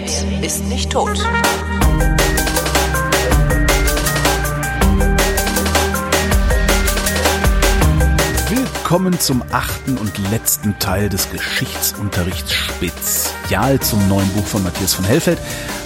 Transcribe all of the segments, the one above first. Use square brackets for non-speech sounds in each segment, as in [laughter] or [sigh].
redet, ist nicht tot. Willkommen zum achten und letzten Teil des Geschichtsunterrichts Spezial zum neuen Buch von Matthias von Hellfeld.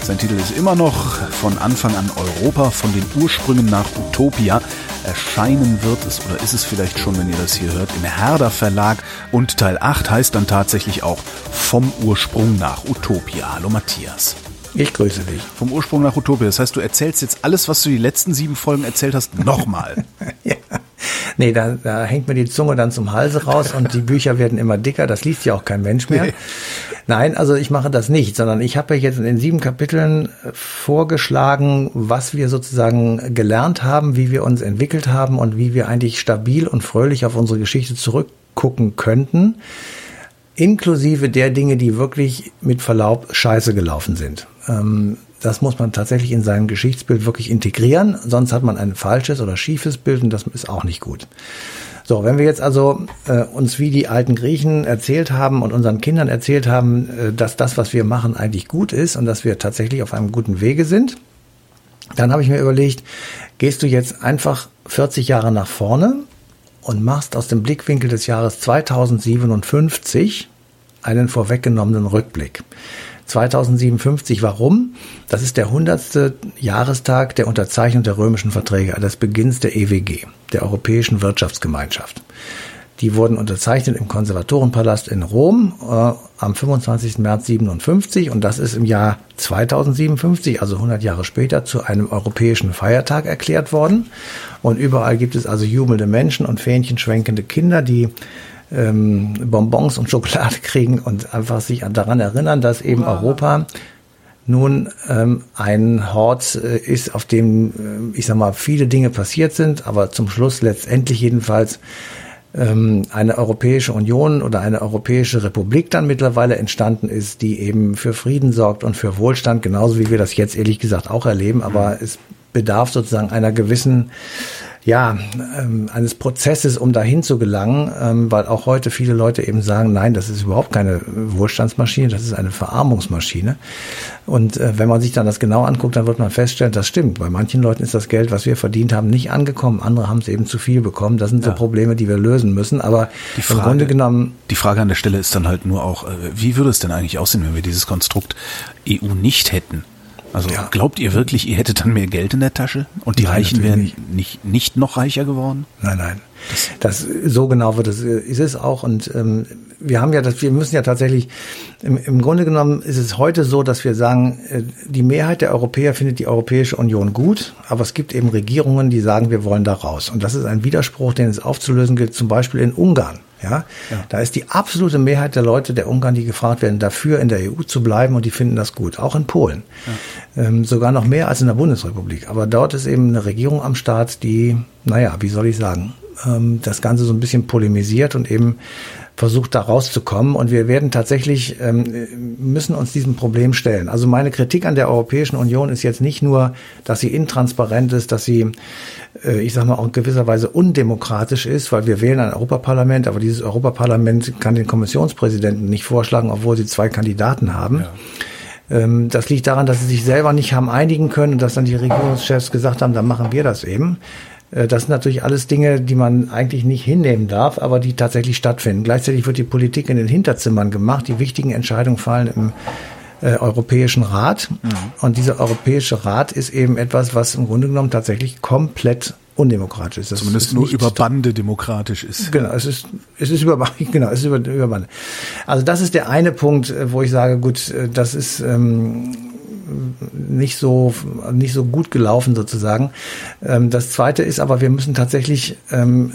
Sein Titel ist immer noch von Anfang an Europa, von den Ursprüngen nach Utopia. Erscheinen wird es, oder ist es vielleicht schon, wenn ihr das hier hört, im Herder Verlag. Und Teil 8 heißt dann tatsächlich auch vom Ursprung nach Utopia. Hallo Matthias. Ich grüße dich. Vom Ursprung nach Utopia. Das heißt, du erzählst jetzt alles, was du die letzten sieben Folgen erzählt hast, nochmal. [laughs] ja. Nee, da, da hängt mir die Zunge dann zum Halse raus und die Bücher werden immer dicker. Das liest ja auch kein Mensch mehr. Nein, also ich mache das nicht, sondern ich habe jetzt in den sieben Kapiteln vorgeschlagen, was wir sozusagen gelernt haben, wie wir uns entwickelt haben und wie wir eigentlich stabil und fröhlich auf unsere Geschichte zurückgucken könnten inklusive der Dinge, die wirklich mit Verlaub scheiße gelaufen sind. Ähm, das muss man tatsächlich in sein Geschichtsbild wirklich integrieren, sonst hat man ein falsches oder schiefes Bild und das ist auch nicht gut. So, wenn wir jetzt also äh, uns wie die alten Griechen erzählt haben und unseren Kindern erzählt haben, äh, dass das, was wir machen, eigentlich gut ist und dass wir tatsächlich auf einem guten Wege sind, dann habe ich mir überlegt, gehst du jetzt einfach 40 Jahre nach vorne und machst aus dem Blickwinkel des Jahres 2057 einen vorweggenommenen Rückblick. 2057. Warum? Das ist der 100. Jahrestag der Unterzeichnung der römischen Verträge, des Beginns der EWG, der Europäischen Wirtschaftsgemeinschaft. Die wurden unterzeichnet im Konservatorenpalast in Rom äh, am 25. März 57 und das ist im Jahr 2057, also 100 Jahre später, zu einem europäischen Feiertag erklärt worden. Und überall gibt es also jubelnde Menschen und fähnchenschwenkende Kinder, die ähm, Bonbons und Schokolade [laughs] kriegen und einfach sich daran erinnern, dass eben wow. Europa nun ähm, ein Hort äh, ist, auf dem, äh, ich sag mal, viele Dinge passiert sind, aber zum Schluss letztendlich jedenfalls ähm, eine Europäische Union oder eine Europäische Republik dann mittlerweile entstanden ist, die eben für Frieden sorgt und für Wohlstand, genauso wie wir das jetzt ehrlich gesagt auch erleben, aber mhm. es bedarf sozusagen einer gewissen ja, ähm, eines Prozesses, um dahin zu gelangen, ähm, weil auch heute viele Leute eben sagen, nein, das ist überhaupt keine Wohlstandsmaschine, das ist eine Verarmungsmaschine. Und äh, wenn man sich dann das genau anguckt, dann wird man feststellen, das stimmt. Bei manchen Leuten ist das Geld, was wir verdient haben, nicht angekommen, andere haben es eben zu viel bekommen. Das sind ja. so Probleme, die wir lösen müssen. Aber die Frage, im Grunde genommen. Die Frage an der Stelle ist dann halt nur auch, äh, wie würde es denn eigentlich aussehen, wenn wir dieses Konstrukt EU nicht hätten? Also ja. glaubt ihr wirklich, ihr hättet dann mehr Geld in der Tasche und die nein, Reichen wären nicht. nicht. nicht noch reicher geworden? Nein, nein. Das, das so genau wird es ist es auch und ähm, wir haben ja das wir müssen ja tatsächlich im, im Grunde genommen ist es heute so, dass wir sagen, äh, die Mehrheit der Europäer findet die Europäische Union gut, aber es gibt eben Regierungen, die sagen, wir wollen da raus und das ist ein Widerspruch, den es aufzulösen gilt, zum Beispiel in Ungarn. Ja? ja? Da ist die absolute Mehrheit der Leute der Ungarn, die gefragt werden, dafür in der EU zu bleiben und die finden das gut. Auch in Polen. Ja. Ähm, sogar noch mehr als in der Bundesrepublik. Aber dort ist eben eine Regierung am Start, die, naja, wie soll ich sagen, ähm, das Ganze so ein bisschen polemisiert und eben versucht, da rauszukommen. Und wir werden tatsächlich, ähm, müssen uns diesem Problem stellen. Also meine Kritik an der Europäischen Union ist jetzt nicht nur, dass sie intransparent ist, dass sie, äh, ich sage mal, auch in gewisser Weise undemokratisch ist, weil wir wählen ein Europaparlament, aber dieses Europaparlament kann den Kommissionspräsidenten nicht vorschlagen, obwohl sie zwei Kandidaten haben. Ja. Ähm, das liegt daran, dass sie sich selber nicht haben einigen können und dass dann die Regierungschefs gesagt haben, dann machen wir das eben. Äh, das sind natürlich alles Dinge, die man eigentlich nicht hinnehmen darf, aber die tatsächlich stattfinden. Gleichzeitig wird die Politik in den Hinterzimmern gemacht. Die wichtigen Entscheidungen fallen im äh, Europäischen Rat. Mhm. Und dieser Europäische Rat ist eben etwas, was im Grunde genommen tatsächlich komplett undemokratisch ist. Das Zumindest ist nur über Bande demokratisch ist. Genau, es ist, es ist über, [laughs] genau, es ist über, über Bande. Also das ist der eine Punkt, äh, wo ich sage, gut, das ist, ähm, nicht so nicht so gut gelaufen sozusagen. Ähm, das Zweite ist aber, wir müssen tatsächlich ähm,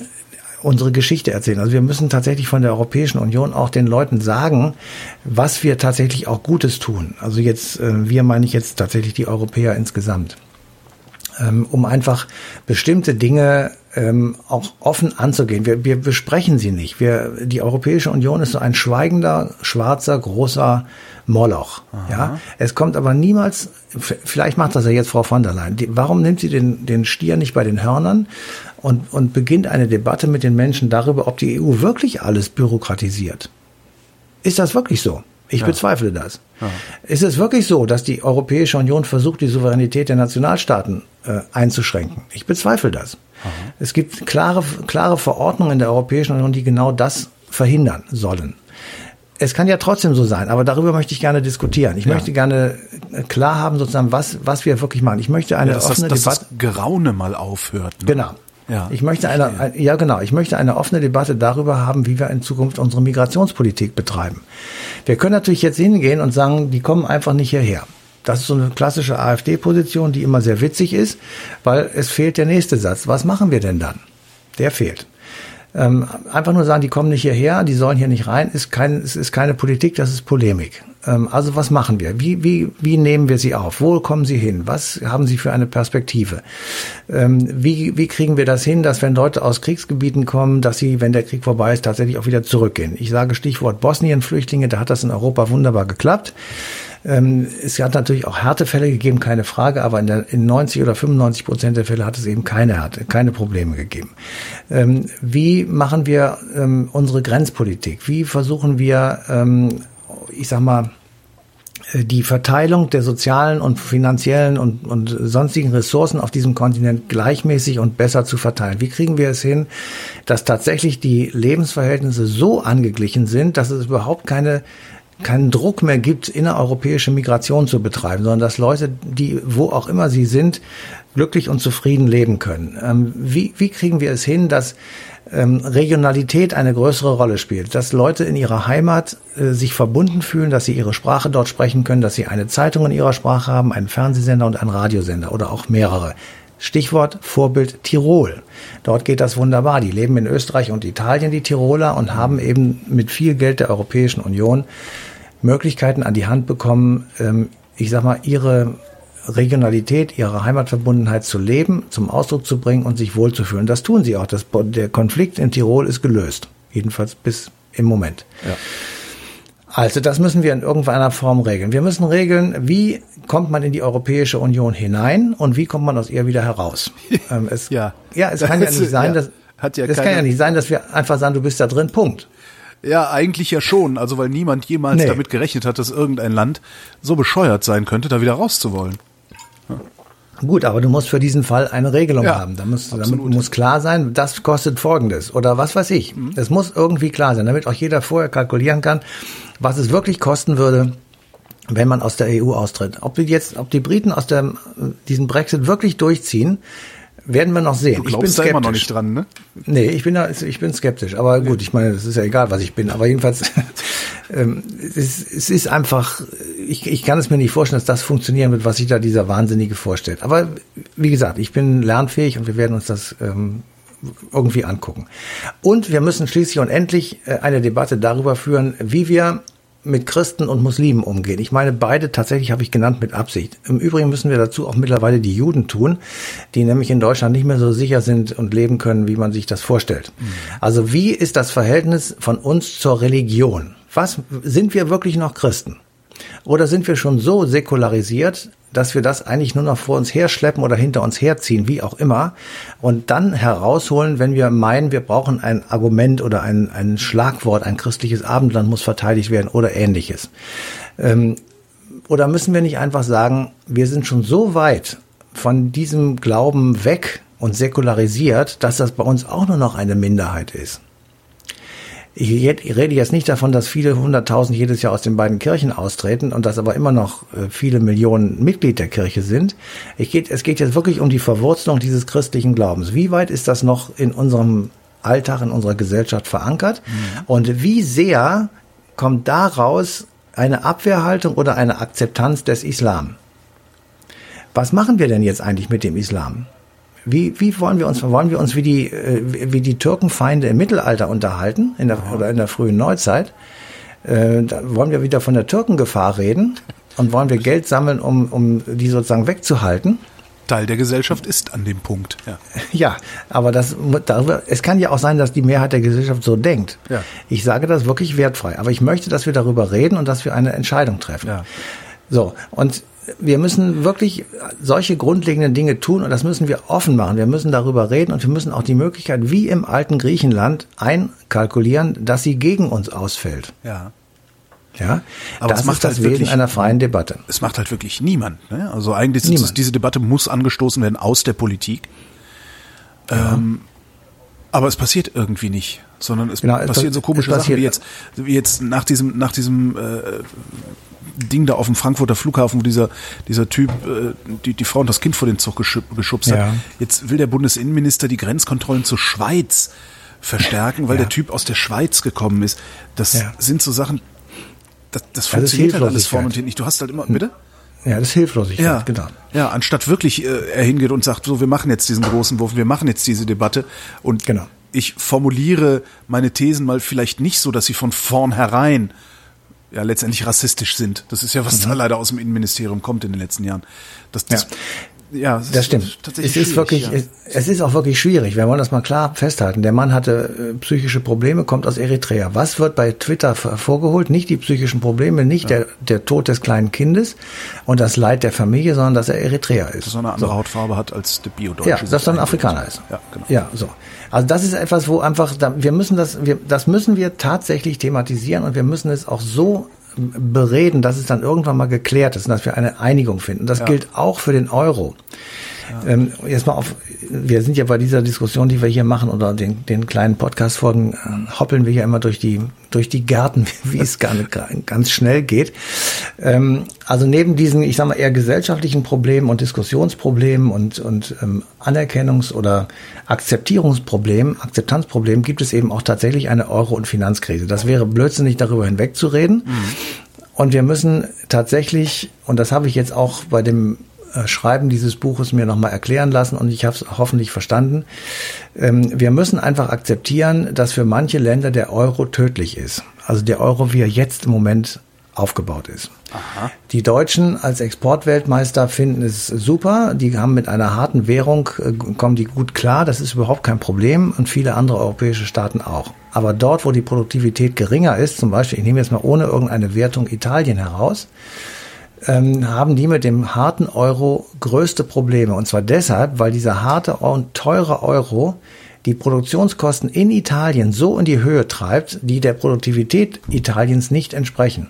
unsere Geschichte erzählen. Also wir müssen tatsächlich von der Europäischen Union auch den Leuten sagen, was wir tatsächlich auch Gutes tun. Also jetzt, äh, wir meine ich jetzt tatsächlich die Europäer insgesamt. Ähm, um einfach bestimmte Dinge ähm, auch offen anzugehen. Wir, wir besprechen sie nicht. Wir, die Europäische Union ist so ein schweigender, schwarzer, großer Moloch. Ja, es kommt aber niemals. Vielleicht macht das ja jetzt Frau von der Leyen. Die, warum nimmt sie den, den Stier nicht bei den Hörnern und, und beginnt eine Debatte mit den Menschen darüber, ob die EU wirklich alles bürokratisiert? Ist das wirklich so? Ich ja. bezweifle das. Ja. Ist es wirklich so, dass die Europäische Union versucht, die Souveränität der Nationalstaaten äh, einzuschränken? Ich bezweifle das. Aha. Es gibt klare, klare Verordnungen der Europäischen Union, die genau das verhindern sollen. Es kann ja trotzdem so sein, aber darüber möchte ich gerne diskutieren. Ich ja. möchte gerne äh, klar haben, sozusagen, was, was wir wirklich machen. Ich möchte eine ja, dass offene das, dass Debatte. Das Geraune mal aufhört. Ne? Genau. Ja, ich möchte eine, ja genau, ich möchte eine offene Debatte darüber haben, wie wir in Zukunft unsere Migrationspolitik betreiben. Wir können natürlich jetzt hingehen und sagen, die kommen einfach nicht hierher. Das ist so eine klassische AfD-Position, die immer sehr witzig ist, weil es fehlt der nächste Satz. Was machen wir denn dann? Der fehlt. Ähm, einfach nur sagen, die kommen nicht hierher, die sollen hier nicht rein, ist kein, es ist keine Politik, das ist Polemik. Ähm, also was machen wir? Wie, wie, wie nehmen wir sie auf? Wo kommen sie hin? Was haben sie für eine Perspektive? Ähm, wie, wie kriegen wir das hin, dass wenn Leute aus Kriegsgebieten kommen, dass sie, wenn der Krieg vorbei ist, tatsächlich auch wieder zurückgehen? Ich sage Stichwort Bosnien-Flüchtlinge, da hat das in Europa wunderbar geklappt. Ähm, es hat natürlich auch Härtefälle gegeben, keine Frage, aber in, der, in 90 oder 95 Prozent der Fälle hat es eben keine Härte, keine Probleme gegeben. Wie machen wir unsere Grenzpolitik? Wie versuchen wir, ich sag mal, äh, die Verteilung der sozialen und finanziellen und, und sonstigen Ressourcen auf diesem Kontinent gleichmäßig und besser zu verteilen. Wie kriegen wir es hin, dass tatsächlich die Lebensverhältnisse so angeglichen sind, dass es überhaupt keine keinen Druck mehr gibt, innereuropäische Migration zu betreiben, sondern dass Leute, die wo auch immer sie sind, glücklich und zufrieden leben können. Ähm, wie, wie kriegen wir es hin, dass ähm, Regionalität eine größere Rolle spielt, dass Leute in ihrer Heimat äh, sich verbunden fühlen, dass sie ihre Sprache dort sprechen können, dass sie eine Zeitung in ihrer Sprache haben, einen Fernsehsender und einen Radiosender oder auch mehrere. Stichwort Vorbild Tirol. Dort geht das wunderbar. Die leben in Österreich und Italien, die Tiroler, und haben eben mit viel Geld der Europäischen Union Möglichkeiten an die Hand bekommen, ähm, ich sag mal, ihre Regionalität, ihre Heimatverbundenheit zu leben, zum Ausdruck zu bringen und sich wohlzufühlen. Das tun sie auch. Das, der Konflikt in Tirol ist gelöst. Jedenfalls bis im Moment. Ja. Also das müssen wir in irgendeiner Form regeln. Wir müssen regeln, wie kommt man in die Europäische Union hinein und wie kommt man aus ihr wieder heraus. [laughs] Ähm, es, ja. ja, es kann ja nicht sein, dass hat ja das kann ja nicht sein, dass wir einfach sagen, du bist da drin, Punkt. Ja, eigentlich ja schon. Also weil niemand jemals nee. damit gerechnet hat, dass irgendein Land so bescheuert sein könnte, da wieder rauszuwollen. Ja. Gut, aber du musst für diesen Fall eine Regelung ja, haben. Da muss, damit muss klar sein, das kostet Folgendes oder was weiß ich. Mhm. Es muss irgendwie klar sein, damit auch jeder vorher kalkulieren kann, was es wirklich kosten würde, wenn man aus der EU austritt. Ob die jetzt, ob die Briten aus dem, diesen Brexit wirklich durchziehen, werden wir noch sehen. Du glaubst ich bin skeptisch. da immer noch nicht dran, ne? Nee, ich bin da, ich bin skeptisch. Aber gut, ich meine, das ist ja egal, was ich bin. Aber jedenfalls, [laughs] ähm, es, es ist einfach, ich, ich kann es mir nicht vorstellen, dass das funktionieren wird, was sich da dieser Wahnsinnige vorstellt. Aber wie gesagt, ich bin lernfähig und wir werden uns das ähm, irgendwie angucken. Und wir müssen schließlich und endlich äh, eine Debatte darüber führen, wie wir mit Christen und Muslimen umgehen. Ich meine, beide tatsächlich habe ich genannt mit Absicht. Im Übrigen müssen wir dazu auch mittlerweile die Juden tun, die nämlich in Deutschland nicht mehr so sicher sind und leben können, wie man sich das vorstellt. Mhm. Also wie ist das Verhältnis von uns zur Religion? Was sind wir wirklich noch Christen? Oder sind wir schon so säkularisiert, dass wir das eigentlich nur noch vor uns herschleppen oder hinter uns herziehen, wie auch immer, und dann herausholen, wenn wir meinen, wir brauchen ein Argument oder ein, ein Schlagwort, ein christliches Abendland muss verteidigt werden oder ähnliches. Ähm, oder müssen wir nicht einfach sagen, wir sind schon so weit von diesem Glauben weg und säkularisiert, dass das bei uns auch nur noch eine Minderheit ist? Ich rede jetzt nicht davon, dass viele hunderttausend jedes Jahr aus den beiden Kirchen austreten und dass aber immer noch äh, viele Millionen Mitglied der Kirche sind. Ich geht, es geht jetzt wirklich um die Verwurzelung dieses christlichen Glaubens. Wie weit ist das noch in unserem Alltag, in unserer Gesellschaft verankert? Mhm. Und wie sehr kommt daraus eine Abwehrhaltung oder eine Akzeptanz des Islam? Was machen wir denn jetzt eigentlich mit dem Islam? Wie, wie wollen wir uns, wollen wir uns wie die, äh, wie die Türkenfeinde im Mittelalter unterhalten, in der, oder in der frühen Neuzeit? Äh, da wollen wir wieder von der Türkengefahr reden und wollen wir Geld sammeln, um, um die sozusagen wegzuhalten? Teil der Gesellschaft ist an dem Punkt. Ja, [laughs] ja aber das, darüber, es kann ja auch sein, dass die Mehrheit der Gesellschaft so denkt. Ja. Ich sage das wirklich wertfrei, aber ich möchte, dass wir darüber reden und dass wir eine Entscheidung treffen. Ja. So, und wir müssen wirklich solche grundlegenden Dinge tun und das müssen wir offen machen. Wir müssen darüber reden und wir müssen auch die Möglichkeit, wie im alten Griechenland, einkalkulieren, dass sie gegen uns ausfällt. Ja. Ja, Aber das es macht ist das halt Wesen wirklich- einer freien Debatte. Es macht halt wirklich niemand. Ne? Also eigentlich ist es, Niemand. diese Debatte muss angestoßen werden aus der Politik. Ähm, aber es passiert irgendwie nicht, sondern es Genau, passieren so komische Sachen wie jetzt, wie jetzt nach diesem, nach diesem äh, Ding da auf dem Frankfurter Flughafen, wo dieser, dieser Typ äh, die, die Frau und das Kind vor den Zug geschub, geschubst Ja. hat. Jetzt will der Bundesinnenminister die Grenzkontrollen zur Schweiz verstärken, weil Ja. der Typ aus der Schweiz gekommen ist. Das Ja. sind so Sachen, das, das ist funktioniert halt alles vorne und hinten nicht. Du hast halt immer, bitte? Ja, das ist Hilflosigkeit, Ja, genau. Ja, anstatt wirklich äh, er hingeht und sagt, so, wir machen jetzt diesen großen Wurf, wir machen jetzt diese Debatte und Genau. ich formuliere meine Thesen mal vielleicht nicht so, dass sie von vornherein ja letztendlich rassistisch sind. Das ist ja, was Mhm. da leider aus dem Innenministerium kommt in den letzten Jahren. Das, das, ja, es Das ist stimmt. Tatsächlich es ist wirklich, schwierig, es, es ist auch wirklich schwierig. Wir wollen das mal klar festhalten. Der Mann hatte äh, psychische Probleme, kommt aus Eritrea. Was wird bei Twitter hervorgeholt? Nicht die psychischen Probleme, nicht der, der Tod des kleinen Kindes und das Leid der Familie, sondern dass er Eritreer ist. dass er eine andere Hautfarbe hat als der Biodeutsche. Ja, dass er ein Afrikaner ist. Ja, genau. Ja, so. Also das ist etwas, wo einfach, wir müssen das, wir, das müssen wir tatsächlich thematisieren und wir müssen es auch so bereden, dass es dann irgendwann mal geklärt ist und dass wir eine Einigung finden. Das gilt auch für den Euro. Ähm, jetzt mal auf, wir sind ja bei dieser Diskussion, die wir hier machen oder den, den kleinen Podcast-Folgen, äh, hoppeln wir ja immer durch die, durch die Gärten, [laughs] wie es nicht, ganz schnell geht. Ähm, also neben diesen, ich sag mal, eher gesellschaftlichen Problemen und Diskussionsproblemen und, und ähm, Anerkennungs- oder Akzeptierungsproblemen, Akzeptanzproblemen gibt es eben auch tatsächlich eine Euro- und Finanzkrise. Das wäre blödsinnig, darüber hinwegzureden. Und wir müssen tatsächlich, und das habe ich jetzt auch bei dem Schreiben dieses Buches mir nochmal erklären lassen und ich habe es hoffentlich verstanden. Ähm, wir müssen einfach akzeptieren, dass für manche Länder der Euro tödlich ist. Also der Euro, wie er jetzt im Moment aufgebaut ist. Die Deutschen als Exportweltmeister finden es super. Die haben mit einer harten Währung, äh, kommen die gut klar. Das ist überhaupt kein Problem und viele andere europäische Staaten auch. Aber dort, wo die Produktivität geringer ist, zum Beispiel, ich nehme jetzt mal ohne irgendeine Wertung Italien heraus, ähm, haben die mit dem harten Euro größte Probleme. Und zwar deshalb, weil dieser harte und teure Euro die Produktionskosten in Italien so in die Höhe treibt, die der Produktivität Italiens nicht entsprechen.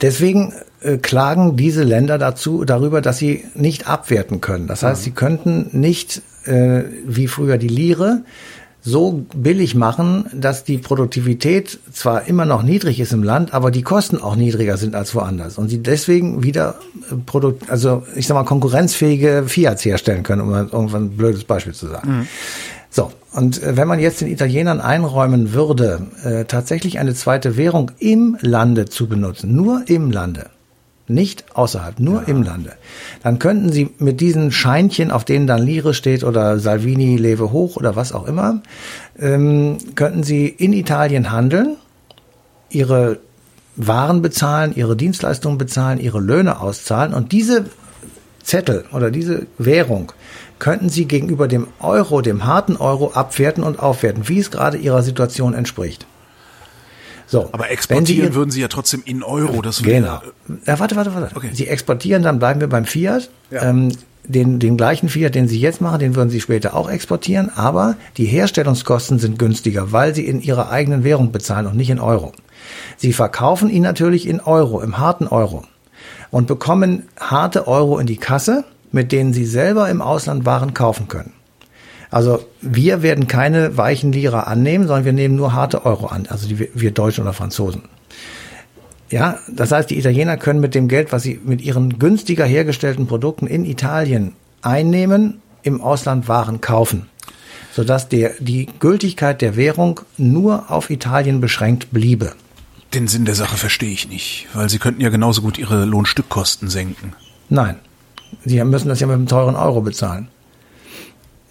Deswegen äh, klagen diese Länder dazu darüber, dass sie nicht abwerten können. Das heißt, sie könnten nicht äh, wie früher die Lire so billig machen, dass die Produktivität zwar immer noch niedrig ist im Land, aber die Kosten auch niedriger sind als woanders und sie deswegen wieder äh, Produkt, also ich sag mal konkurrenzfähige Fiats herstellen können, um mal irgendwann ein blödes Beispiel zu sagen. So, und äh, wenn man jetzt den Italienern einräumen würde, äh, tatsächlich eine zweite Währung im Lande zu benutzen, nur im Lande, nicht außerhalb, nur im Lande, dann könnten sie mit diesen Scheinchen, auf denen dann Lire steht oder Salvini lebe hoch oder was auch immer, ähm, könnten sie in Italien handeln, ihre Waren bezahlen, ihre Dienstleistungen bezahlen, ihre Löhne auszahlen und diese Zettel oder diese Währung könnten Sie gegenüber dem Euro, dem harten Euro, abwerten und aufwerten, wie es gerade Ihrer Situation entspricht. So, Aber wenn Sie exportieren ihr- würden sie ja trotzdem in Euro. Das Genau. Ja, warte, warte, warte. Okay. Sie exportieren, dann bleiben wir beim Fiat. Ja. Ähm, den, den gleichen Fiat, den Sie jetzt machen, den würden Sie später auch exportieren, aber die Herstellungskosten sind günstiger, weil Sie in Ihrer eigenen Währung bezahlen und nicht in Euro. Sie verkaufen ihn natürlich in Euro, im harten Euro und bekommen harte Euro in die Kasse, mit denen Sie selber im Ausland Waren kaufen können. Also wir werden keine weichen Lira annehmen, sondern wir nehmen nur harte Euro an, also die, wir Deutschen oder Franzosen. Ja, das heißt, die Italiener können mit dem Geld, was sie mit ihren günstiger hergestellten Produkten in Italien einnehmen, im Ausland Waren kaufen, sodass der, die Gültigkeit der Währung nur auf Italien beschränkt bliebe. Den Sinn der Sache verstehe ich nicht, weil sie könnten ja genauso gut ihre Lohnstückkosten senken. Nein, sie müssen das ja mit einem teuren Euro bezahlen.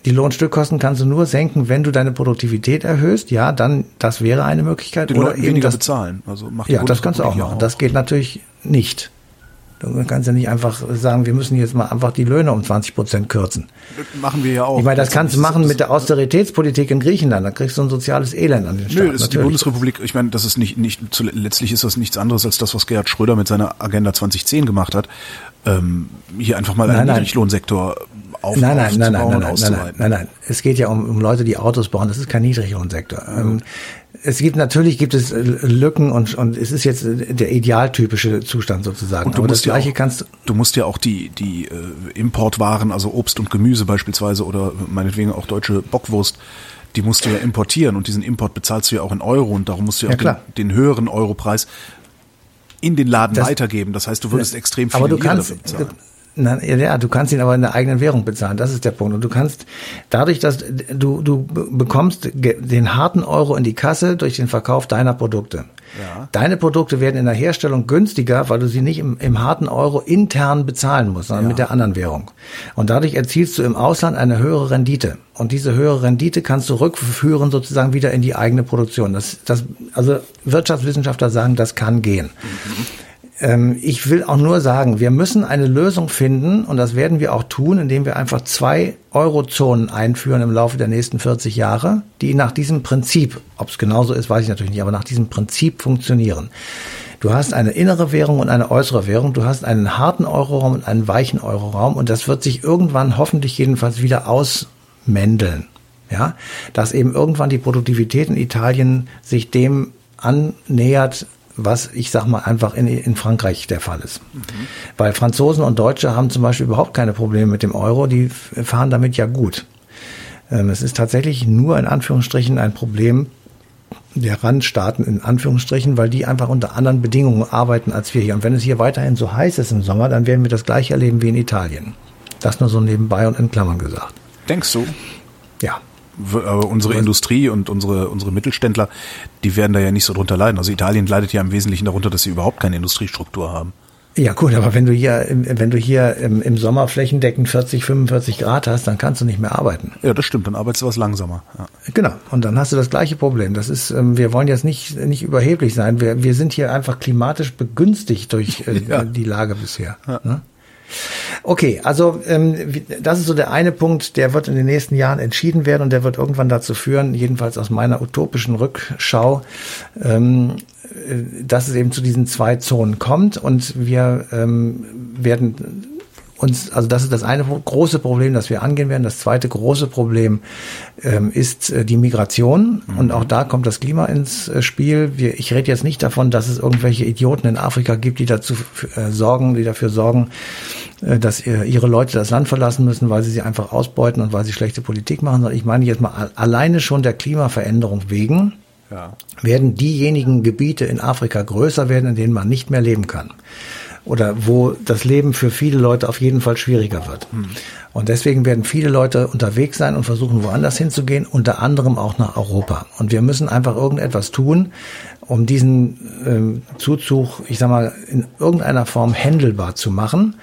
Die Lohnstückkosten kannst du nur senken, wenn du deine Produktivität erhöhst. Ja, dann, das wäre eine Möglichkeit. Den Oder eben weniger das, bezahlen. Also macht die Ja, das kannst du auch machen. Das geht natürlich nicht. Du kannst ja nicht einfach sagen, wir müssen jetzt mal einfach die Löhne um 20 Prozent kürzen. machen wir ja auch. Ich meine, das kannst du machen mit der Das- Austeritätspolitik in Griechenland. Da kriegst du ein soziales Elend an den Staat. Nö, das ist die Bundesrepublik. Ich meine, das ist nicht, nicht letztlich ist das nichts anderes als das, was Gerhard Schröder mit seiner Agenda 2010 gemacht hat. Ähm, hier einfach mal einen. Niedriglohnsektor auf, Nein, nein, nein, nein, nein, nein, nein, nein, nein. Es geht ja um, um Leute, die Autos bauen. Das ist kein Niedriglohnsektor. Ähm, es gibt natürlich gibt es Lücken und und es ist jetzt der idealtypische Zustand sozusagen. Und du musst ja auch, kannst du musst ja auch die die äh, Importwaren, also Obst und Gemüse beispielsweise oder meinetwegen auch deutsche Bockwurst, die musst du ja importieren und diesen Import bezahlst du ja auch in Euro und darum musst du ja, ja auch den, den, höheren Europreis in den Laden das, weitergeben. Das heißt, du würdest extrem viel aber du kannst, Nein, ja, du kannst ihn aber in der eigenen Währung bezahlen. Das ist der Punkt. Und du kannst dadurch, dass du, du bekommst den harten Euro in die Kasse durch den Verkauf deiner Produkte. Ja. Deine Produkte werden in der Herstellung günstiger, weil du sie nicht im, im harten Euro intern bezahlen musst, sondern ja. mit der anderen Währung. Und dadurch erzielst du im Ausland eine höhere Rendite. Und diese höhere Rendite kannst du rückführen sozusagen wieder in die eigene Produktion. Das, das, also Wirtschaftswissenschaftler sagen, das kann gehen. Mhm. Ähm, ich will auch nur sagen, wir müssen eine Lösung finden und das werden wir auch tun, indem wir einfach zwei Eurozonen einführen im Laufe der nächsten 40 Jahre, die nach diesem Prinzip, ob es genauso ist, weiß ich natürlich nicht, aber nach diesem Prinzip funktionieren. Du hast eine innere Währung und eine äußere Währung. Du hast einen harten Euroraum und einen weichen Euroraum. Und das wird sich irgendwann hoffentlich jedenfalls wieder ausmändeln. Ja, dass eben irgendwann die Produktivität in Italien sich dem annähert, was ich sag mal einfach in, in Frankreich der Fall ist. Mhm. Weil Franzosen und Deutsche haben zum Beispiel überhaupt keine Probleme mit dem Euro, die fahren damit ja gut. Ähm, es ist tatsächlich nur in Anführungsstrichen ein Problem der Randstaaten in Anführungsstrichen, weil die einfach unter anderen Bedingungen arbeiten als wir hier. Und wenn es hier weiterhin so heiß ist im Sommer, dann werden wir das gleiche erleben wie in Italien. Das nur so nebenbei und in Klammern gesagt. Denkst du? Ja unsere Industrie und unsere, unsere Mittelständler, die werden da ja nicht so drunter leiden. Also Italien leidet ja im Wesentlichen darunter, dass sie überhaupt keine Industriestruktur haben. Ja gut, aber wenn du hier, wenn du hier im, im Sommer flächendeckend 40, 45 Grad hast, dann kannst du nicht mehr arbeiten. Ja, das stimmt, dann arbeitest du was langsamer. Ja. Genau, und dann hast du das gleiche Problem. Das ist, ähm, wir wollen jetzt nicht, nicht überheblich sein. Wir, wir sind hier einfach klimatisch begünstigt durch äh, [laughs] ja. die Lage bisher. Ja. Ne? Okay, also ähm, das ist so der eine Punkt, der wird in den nächsten Jahren entschieden werden und der wird irgendwann dazu führen, jedenfalls aus meiner utopischen Rückschau, ähm, äh, dass es eben zu diesen zwei Zonen kommt und wir ähm, werden uns, also das ist das eine große Problem, das wir angehen werden. Das zweite große Problem ähm, ist äh, die Migration. Mhm. Und auch da kommt das Klima ins äh, Spiel. Wir, ich rede jetzt nicht davon, dass es irgendwelche Idioten in Afrika gibt, die dazu äh, sorgen, die dafür sorgen, äh, dass äh, ihre Leute das Land verlassen müssen, weil sie sie einfach ausbeuten und weil sie schlechte Politik machen. Sondern ich meine jetzt mal alleine schon der Klimaveränderung wegen. Ja. werden diejenigen Gebiete in Afrika größer werden, in denen man nicht mehr leben kann oder wo das Leben für viele Leute auf jeden Fall schwieriger wird. Mhm. Und deswegen werden viele Leute unterwegs sein und versuchen, woanders hinzugehen, unter anderem auch nach Europa. Und wir müssen einfach irgendetwas tun, um diesen ähm, Zuzug, ich sag mal, in irgendeiner Form händelbar zu machen.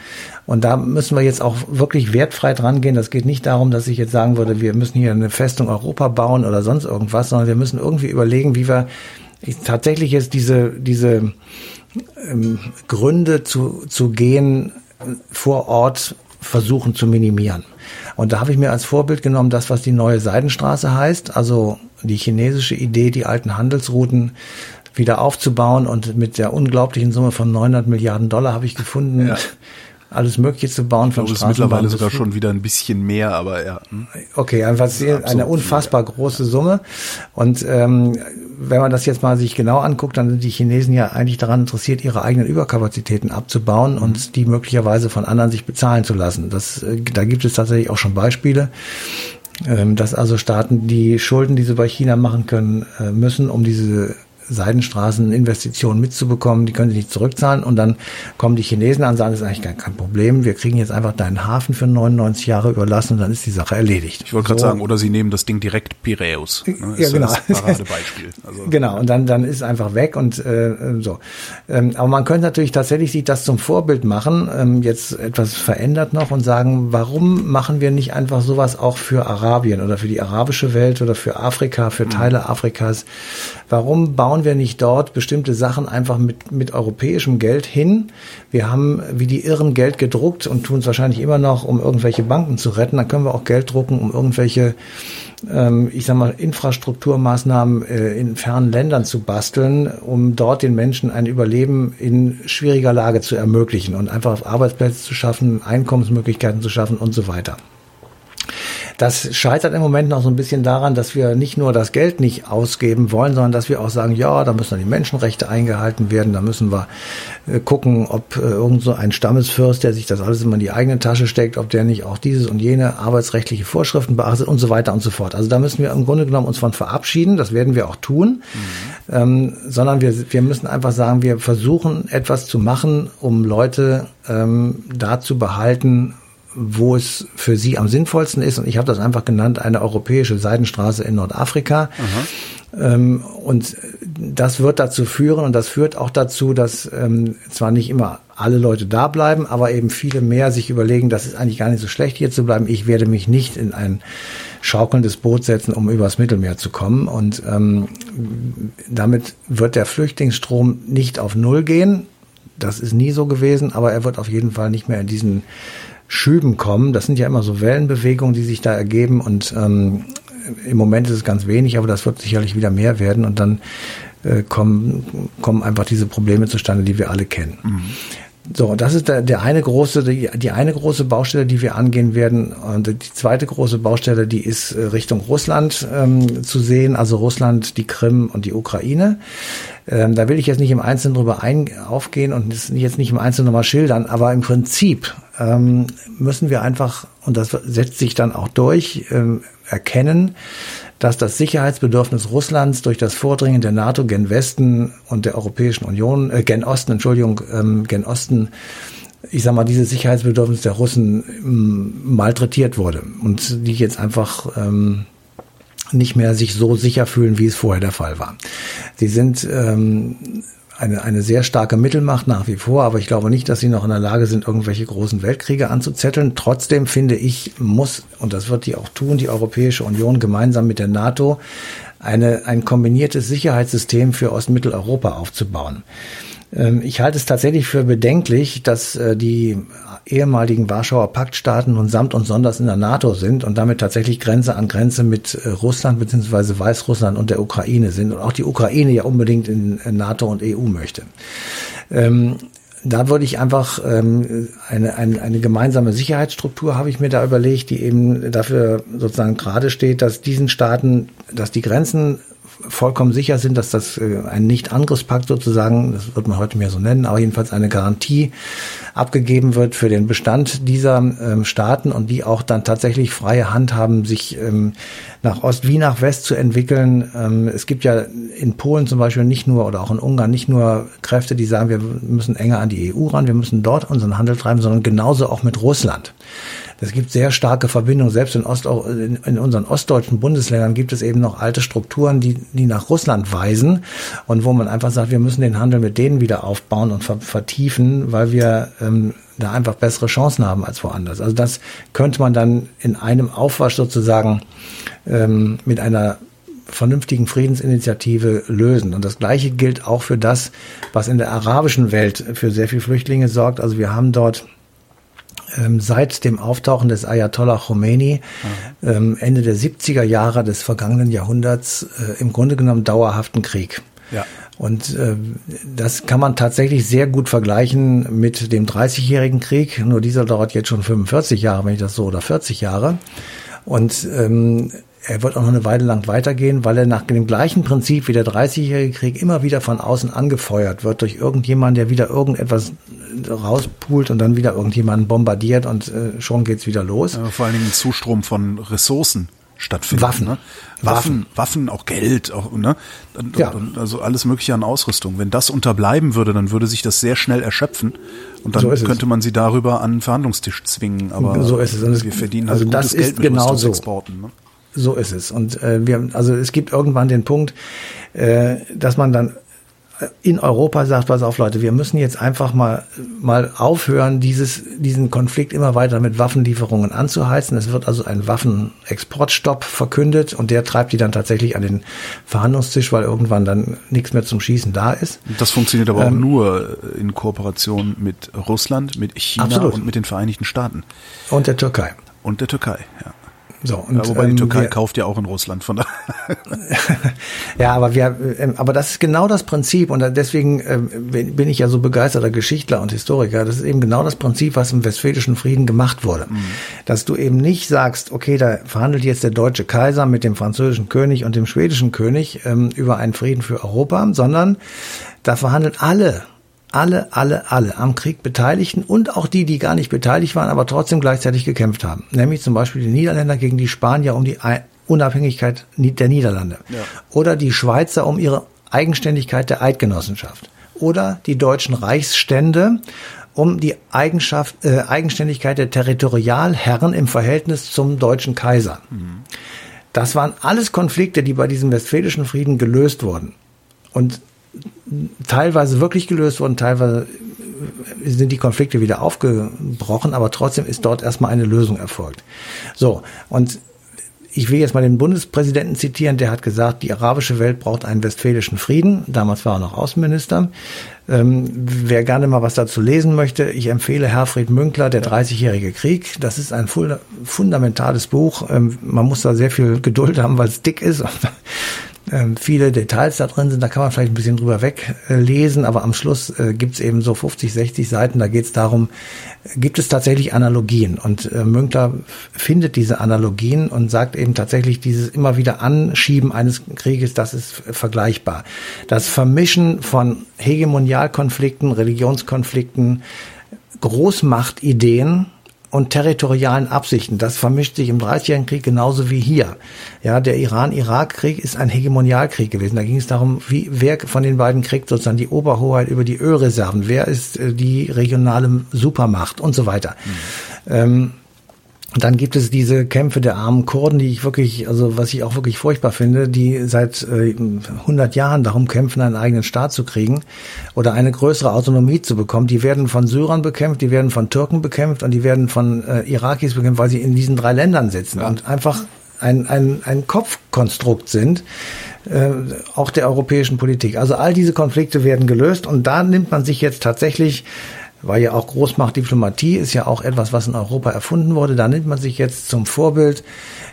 Und da müssen wir jetzt auch wirklich wertfrei dran gehen. Das geht nicht darum, dass ich jetzt sagen würde, wir müssen hier eine Festung Europa bauen oder sonst irgendwas, sondern wir müssen irgendwie überlegen, wie wir tatsächlich jetzt diese, diese ähm, Gründe zu, zu gehen vor Ort versuchen zu minimieren. Und da habe ich mir als Vorbild genommen das, was die neue Seidenstraße heißt, also die chinesische Idee, die alten Handelsrouten wieder aufzubauen und mit der unglaublichen Summe von 900 Milliarden Dollar habe ich gefunden, ja alles Mögliche zu bauen von Straßenbahn. ist mittlerweile sogar schon wieder ein bisschen mehr, aber ja. Hm. Okay, einfach eine unfassbar viel, ja. große Summe. Und ähm, wenn man das jetzt mal sich genau anguckt, dann sind die Chinesen ja eigentlich daran interessiert, ihre eigenen Überkapazitäten abzubauen mhm. und die möglicherweise von anderen sich bezahlen zu lassen. Das, äh, da gibt es tatsächlich auch schon Beispiele ähm, dass also Staaten die Schulden, die sie bei China machen können, äh, müssen, um diese Seidenstraßeninvestitionen mitzubekommen, die können sie nicht zurückzahlen und dann kommen die Chinesen an und sagen, das ist eigentlich kein, kein Problem, wir kriegen jetzt einfach deinen Hafen für 99 Jahre überlassen und dann ist die Sache erledigt. Ich wollte gerade so. sagen, oder sie nehmen das Ding direkt Piräus. Ne? Ja, genau. Das Paradebeispiel. [laughs] Also. Genau, und dann, dann ist es einfach weg und äh, so. Ähm, aber man könnte natürlich tatsächlich sich das zum Vorbild machen, ähm, jetzt etwas verändert noch und sagen, warum machen wir nicht einfach sowas auch für Arabien oder für die arabische Welt oder für Afrika, für Teile mhm. Afrikas? Warum bauen wir nicht dort bestimmte Sachen einfach mit, mit europäischem Geld hin? Wir haben wie die Irren Geld gedruckt und tun es wahrscheinlich immer noch, um irgendwelche Banken zu retten. Dann können wir auch Geld drucken, um irgendwelche, ähm, ich sag mal, Infrastrukturmaßnahmen äh, in fernen Ländern zu basteln, um dort den Menschen ein Überleben in schwieriger Lage zu ermöglichen und einfach Arbeitsplätze zu schaffen, Einkommensmöglichkeiten zu schaffen und so weiter. Das scheitert im Moment noch so ein bisschen daran, dass wir nicht nur das Geld nicht ausgeben wollen, sondern dass wir auch sagen, ja, da müssen dann die Menschenrechte eingehalten werden, da müssen wir äh, gucken, ob äh, irgend so ein Stammesfürst, der sich das alles immer in die eigene Tasche steckt, ob der nicht auch dieses und jene arbeitsrechtliche Vorschriften beachtet und so weiter und so fort. Also da müssen wir im Grunde genommen uns von verabschieden, das werden wir auch tun, mhm. ähm, sondern wir, wir müssen einfach sagen, wir versuchen etwas zu machen, um Leute ähm, da zu behalten, wo es für sie am sinnvollsten ist. Und ich habe das einfach genannt, eine europäische Seidenstraße in Nordafrika. Ähm, und das wird dazu führen und das führt auch dazu, dass ähm, zwar nicht immer alle Leute da bleiben, aber eben viele mehr sich überlegen, das ist eigentlich gar nicht so schlecht hier zu bleiben. Ich werde mich nicht in ein schaukelndes Boot setzen, um übers Mittelmeer zu kommen. Und ähm, damit wird der Flüchtlingsstrom nicht auf Null gehen. Das ist nie so gewesen, aber er wird auf jeden Fall nicht mehr in diesen Schüben kommen. Das sind ja immer so Wellenbewegungen, die sich da ergeben und ähm, im Moment ist es ganz wenig, aber das wird sicherlich wieder mehr werden und dann äh, kommen, kommen einfach diese Probleme zustande, die wir alle kennen. Mhm. So, das ist der, der eine große, die, die eine große Baustelle, die wir angehen werden. Und die zweite große Baustelle, die ist äh, Richtung Russland ähm, zu sehen, also Russland, die Krim und die Ukraine. Ähm, da will ich jetzt nicht im Einzelnen drüber ein, aufgehen und jetzt nicht im Einzelnen nochmal schildern, aber im Prinzip ähm, müssen wir einfach, und das setzt sich dann auch durch, ähm, erkennen, dass das Sicherheitsbedürfnis Russlands durch das Vordringen der NATO gen Westen und der Europäischen Union, äh, gen Osten, Entschuldigung, ähm, gen Osten, ich sag mal, dieses Sicherheitsbedürfnis der Russen ähm, malträtiert wurde und die jetzt einfach ähm, nicht mehr sich so sicher fühlen, wie es vorher der Fall war. Sie sind ähm, eine, eine sehr starke Mittelmacht nach wie vor, aber ich glaube nicht, dass sie noch in der Lage sind, irgendwelche großen Weltkriege anzuzetteln. Trotzdem finde ich, muss, und das wird die auch tun, die Europäische Union gemeinsam mit der NATO eine, ein kombiniertes Sicherheitssystem für Ostmitteleuropa aufzubauen. Ähm, ich halte es tatsächlich für bedenklich, dass äh, die ehemaligen Warschauer Paktstaaten nun samt und sonders in der NATO sind und damit tatsächlich Grenze an Grenze mit äh, Russland bzw. Weißrussland und der Ukraine sind und auch die Ukraine ja unbedingt in NATO und EU möchte. Ähm, da würde ich einfach ähm, eine, eine, eine gemeinsame Sicherheitsstruktur habe ich mir da überlegt, die eben dafür sozusagen gerade steht, dass diesen Staaten, dass die Grenzen vollkommen sicher sind, dass das äh, ein Nicht-Angriffspakt sozusagen, das wird man heute mehr so nennen, aber jedenfalls eine Garantie abgegeben wird für den Bestand dieser ähm, Staaten und die auch dann tatsächlich freie Hand haben, sich ähm, nach Ost wie nach West zu entwickeln. Ähm, es gibt ja in Polen zum Beispiel nicht nur oder auch in Ungarn nicht nur Kräfte, die sagen, wir müssen enger an die EU ran, wir müssen dort unseren Handel treiben, sondern genauso auch mit Russland. Es gibt sehr starke Verbindungen. Selbst in, Ost, in, in unseren ostdeutschen Bundesländern gibt es eben noch alte Strukturen, die, die nach Russland weisen und wo man einfach sagt, wir müssen den Handel mit denen wieder aufbauen und vertiefen, weil wir ähm, da einfach bessere Chancen haben als woanders. Also das könnte man dann in einem Aufwasch sozusagen ähm, mit einer vernünftigen Friedensinitiative lösen. Und das Gleiche gilt auch für das, was in der arabischen Welt für sehr viel Flüchtlinge sorgt. Also wir haben dort ähm, seit dem Auftauchen des Ayatollah Khomeini mhm. ähm, Ende der 70er Jahre des vergangenen Jahrhunderts äh, im Grunde genommen dauerhaften Krieg. Ja. Und äh, das kann man tatsächlich sehr gut vergleichen mit dem 30-jährigen Krieg. Nur dieser dauert jetzt schon 45 Jahre, wenn ich das so, oder 40 Jahre. Und ähm, er wird auch noch eine Weile lang weitergehen, weil er nach dem gleichen Prinzip wie der 30-jährige Krieg immer wieder von außen angefeuert wird durch irgendjemanden, der wieder irgendetwas rauspult und dann wieder irgendjemanden bombardiert und äh, schon geht's wieder los. Ja, vor allen Dingen ein Zustrom von Ressourcen stattfindet. Waffen. Ne? Waffen, Waffen, auch Geld, auch, ne? Ja. Also alles mögliche an Ausrüstung. Wenn das unterbleiben würde, dann würde sich das sehr schnell erschöpfen und dann so könnte man sie darüber an den Verhandlungstisch zwingen. Aber so ist es. Und wir verdienen also, also das Geld ist mit genau so. Ne? So ist es. Und äh, wir, also es gibt irgendwann den Punkt, äh, dass man dann in Europa sagt, pass auf Leute, wir müssen jetzt einfach mal, mal aufhören, dieses, diesen Konflikt immer weiter mit Waffenlieferungen anzuheizen. Es wird also ein Waffenexportstopp verkündet und der treibt die dann tatsächlich an den Verhandlungstisch, weil irgendwann dann nichts mehr zum Schießen da ist. Das funktioniert aber ähm, auch nur in Kooperation mit Russland, mit China absolut. und mit den Vereinigten Staaten. Und der Türkei. Und der Türkei, ja. So, und, ja, wobei die ähm, Türkei wir, kauft ja auch in Russland von [laughs] Ja, aber wir, ähm, aber das ist genau das Prinzip und deswegen ähm, bin ich ja so begeisterter Geschichtler und Historiker. Das ist eben genau das Prinzip, was im Westfälischen Frieden gemacht wurde. Mhm. Dass du eben nicht sagst, okay, da verhandelt jetzt der deutsche Kaiser mit dem französischen König und dem schwedischen König ähm, über einen Frieden für Europa, sondern da verhandelt alle alle, alle, alle am Krieg Beteiligten und auch die, die gar nicht beteiligt waren, aber trotzdem gleichzeitig gekämpft haben. Nämlich zum Beispiel die Niederländer gegen die Spanier um die Unabhängigkeit der Niederlande. Ja. Oder die Schweizer um ihre Eigenständigkeit der Eidgenossenschaft. Oder die deutschen Reichsstände um die Eigenschaft, äh, Eigenständigkeit der Territorialherren im Verhältnis zum deutschen Kaiser. Mhm. Das waren alles Konflikte, die bei diesem Westfälischen Frieden gelöst wurden. Und teilweise wirklich gelöst worden, teilweise sind die Konflikte wieder aufgebrochen, aber trotzdem ist dort erstmal eine Lösung erfolgt. So, und ich will jetzt mal den Bundespräsidenten zitieren, der hat gesagt, die arabische Welt braucht einen westfälischen Frieden. Damals war er noch Außenminister. Ähm, wer gerne mal was dazu lesen möchte, ich empfehle Herfried Münkler, Der 30-jährige Krieg. Das ist ein fundamentales Buch. Ähm, man muss da sehr viel Geduld haben, weil es dick ist [laughs] ähm, viele Details da drin sind, da kann man vielleicht ein bisschen drüber weglesen, aber am Schluss äh, gibt's eben so 50, 60 Seiten, da geht's darum, gibt es tatsächlich Analogien? Und äh, Münkler findet diese Analogien und sagt eben tatsächlich, dieses immer wieder Anschieben eines Krieges, das ist vergleichbar. Das Vermischen von Hegemonialkonflikten, Religionskonflikten, Großmachtideen, und territorialen Absichten. Das vermischt sich im Dreißigjährigen Krieg genauso wie hier. Ja, der Iran-Irak-Krieg ist ein Hegemonialkrieg gewesen. Da ging es darum, wie, wer von den beiden kriegt sozusagen die Oberhoheit über die Ölreserven, wer ist äh, die regionale Supermacht und so weiter. Mhm. Ähm, dann gibt es diese Kämpfe der armen Kurden, die ich wirklich, also was ich auch wirklich furchtbar finde, die seit äh, 100 Jahren darum kämpfen, einen eigenen Staat zu kriegen oder eine größere Autonomie zu bekommen. Die werden von Syrern bekämpft, die werden von Türken bekämpft und die werden von äh, Irakis bekämpft, weil sie in diesen drei Ländern sitzen ja. und einfach ein, ein, ein Kopfkonstrukt sind, äh, auch der europäischen Politik. Also all diese Konflikte werden gelöst und da nimmt man sich jetzt tatsächlich weil ja auch Großmachtdiplomatie ist ja auch etwas, was in Europa erfunden wurde. Da nimmt man sich jetzt zum Vorbild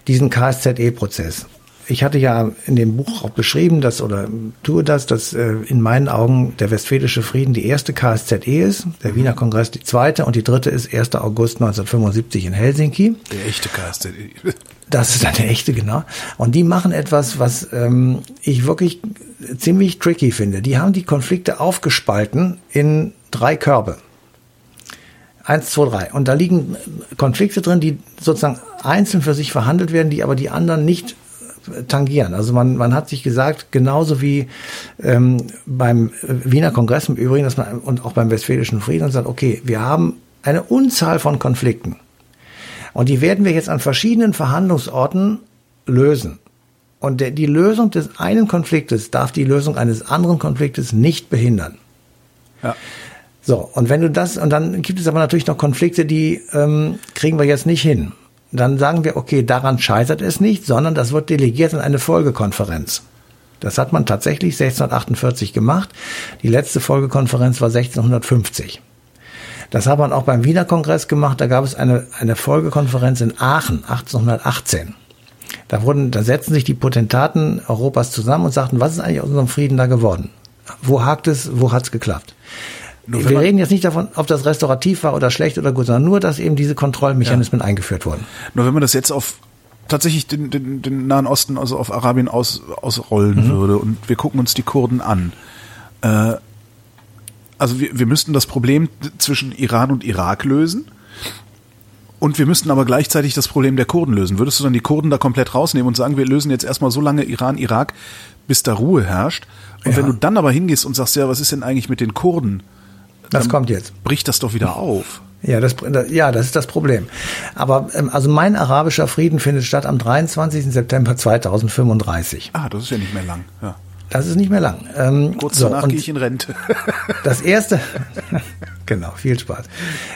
diesen KSZE-Prozess. Ich hatte ja in dem Buch auch beschrieben, dass oder tue das, dass äh, in meinen Augen der Westfälische Frieden die erste KSZE ist, der Wiener Kongress die zweite und die dritte ist 1. August 1975 in Helsinki. Der echte KSZE. [laughs] Das ist eine echte, genau. Und die machen etwas, was ähm, ich wirklich ziemlich tricky finde. Die haben die Konflikte aufgespalten in drei Körbe. Eins, zwei, drei. Und da liegen Konflikte drin, die sozusagen einzeln für sich verhandelt werden, die aber die anderen nicht tangieren. Also man, man hat sich gesagt, genauso wie ähm, beim Wiener Kongress im Übrigen dass man, und auch beim Westfälischen Frieden, sagt, okay, wir haben eine Unzahl von Konflikten. Und die werden wir jetzt an verschiedenen Verhandlungsorten lösen. Und der, die Lösung des einen Konfliktes darf die Lösung eines anderen Konfliktes nicht behindern. Ja. So, und wenn du das, und dann gibt es aber natürlich noch Konflikte, die ähm, kriegen wir jetzt nicht hin. Dann sagen wir, okay, daran scheitert es nicht, sondern das wird delegiert in eine Folgekonferenz. Das hat man tatsächlich 1648 gemacht. Die letzte Folgekonferenz war 1650. Das hat man auch beim Wiener Kongress gemacht. Da gab es eine, eine Folgekonferenz in Aachen 1818. Da wurden, da setzten sich die Potentaten Europas zusammen und sagten, was ist eigentlich aus unserem Frieden da geworden? Wo hakt es, wo hat's geklappt? Nur wir reden jetzt nicht davon, ob das restaurativ war oder schlecht oder gut, sondern nur, dass eben diese Kontrollmechanismen ja. eingeführt wurden. Nur wenn man das jetzt auf tatsächlich den, den, den Nahen Osten, also auf Arabien aus, ausrollen mhm. würde und wir gucken uns die Kurden an. Äh, also wir, wir müssten das Problem zwischen Iran und Irak lösen. Und wir müssten aber gleichzeitig das Problem der Kurden lösen. Würdest du dann die Kurden da komplett rausnehmen und sagen, wir lösen jetzt erstmal so lange Iran, Irak, bis da Ruhe herrscht? Und ja. wenn du dann aber hingehst und sagst, ja, was ist denn eigentlich mit den Kurden? Das kommt jetzt. Bricht das doch wieder auf. Ja, das, ja, das ist das Problem. Aber ähm, also mein arabischer Frieden findet statt am 23. September 2035. Ah, das ist ja nicht mehr lang. Ja. Das ist nicht mehr lang. Ähm, Kurz danach so, gehe ich in Rente. [laughs] das erste, [laughs] genau, viel Spaß.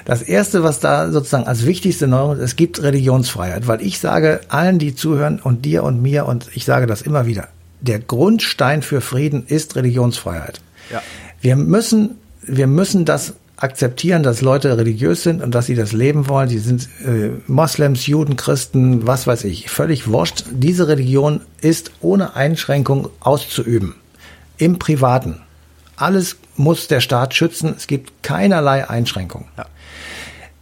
Das erste, was da sozusagen als wichtigste Neuerung ist, es gibt Religionsfreiheit, weil ich sage allen, die zuhören und dir und mir und ich sage das immer wieder, der Grundstein für Frieden ist Religionsfreiheit. Ja. Wir müssen wir müssen das akzeptieren, dass Leute religiös sind und dass sie das leben wollen. Sie sind äh, Moslems, Juden, Christen, was weiß ich, völlig wurscht. Diese Religion ist ohne Einschränkung auszuüben. Im Privaten. Alles muss der Staat schützen. Es gibt keinerlei Einschränkungen. Ja.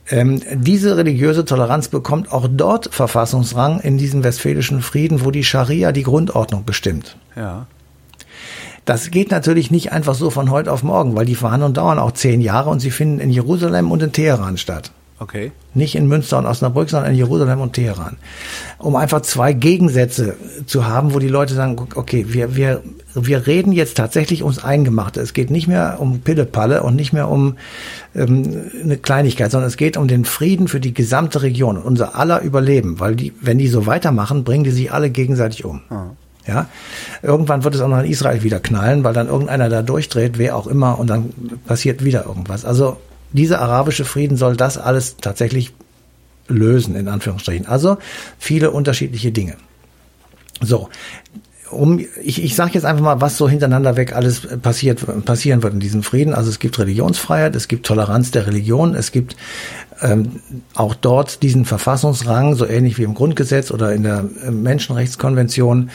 Ähm, diese religiöse Toleranz bekommt auch dort Verfassungsrang in diesem westfälischen Frieden, wo die Scharia die Grundordnung bestimmt. Ja. Das geht natürlich nicht einfach so von heute auf morgen, weil die Verhandlungen dauern auch zehn Jahre und sie finden in Jerusalem und in Teheran statt. Okay. Nicht in Münster und Osnabrück, sondern in Jerusalem und Teheran. Um einfach zwei Gegensätze zu haben, wo die Leute sagen, okay, wir, wir, wir reden jetzt tatsächlich ums Eingemachte. Es geht nicht mehr um Pillepalle und nicht mehr um ähm, eine Kleinigkeit, sondern es geht um den Frieden für die gesamte Region und unser aller Überleben. Weil die, wenn die so weitermachen, bringen die sich alle gegenseitig um. Mhm. Ja, irgendwann wird es auch noch in Israel wieder knallen, weil dann irgendeiner da durchdreht, wer auch immer, und dann passiert wieder irgendwas. Also dieser arabische Frieden soll das alles tatsächlich lösen, in Anführungsstrichen. Also viele unterschiedliche Dinge. So, um, ich, ich sage jetzt einfach mal, was so hintereinander weg alles passiert, passieren wird in diesem Frieden. Also es gibt Religionsfreiheit, es gibt Toleranz der Religion, es gibt ähm, auch dort diesen Verfassungsrang, so ähnlich wie im Grundgesetz oder in der äh, Menschenrechtskonvention,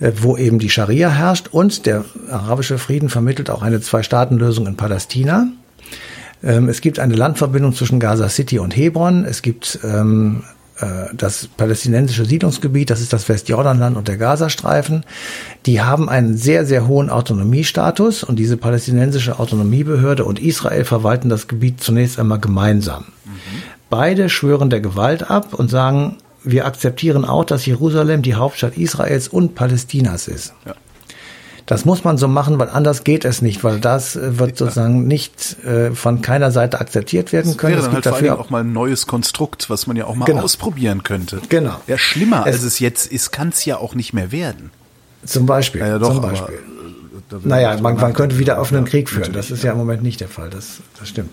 äh, wo eben die Scharia herrscht. Und der arabische Frieden vermittelt auch eine Zwei-Staaten-Lösung in Palästina. Ähm, es gibt eine Landverbindung zwischen Gaza City und Hebron. Es gibt ähm, äh, das palästinensische Siedlungsgebiet, das ist das Westjordanland und der Gazastreifen, die haben einen sehr, sehr hohen Autonomiestatus und diese palästinensische Autonomiebehörde und Israel verwalten das Gebiet zunächst einmal gemeinsam. Mhm. Beide schwören der Gewalt ab und sagen, wir akzeptieren auch, dass Jerusalem die Hauptstadt Israels und Palästinas ist. Ja. Das muss man so machen, weil anders geht es nicht, weil das äh, wird sozusagen nicht äh, von keiner Seite akzeptiert werden das können. Wäre dann halt dafür auch mal ein neues Konstrukt, was man ja auch mal genau. ausprobieren könnte. Genau. Ja, schlimmer es, als es jetzt ist, kann es ja auch nicht mehr werden. Zum Beispiel. Ja, ja doch, zum Beispiel. Äh, naja, man, man könnte wieder offenen Krieg führen. Das ist ja im Moment nicht der Fall. Das, das stimmt.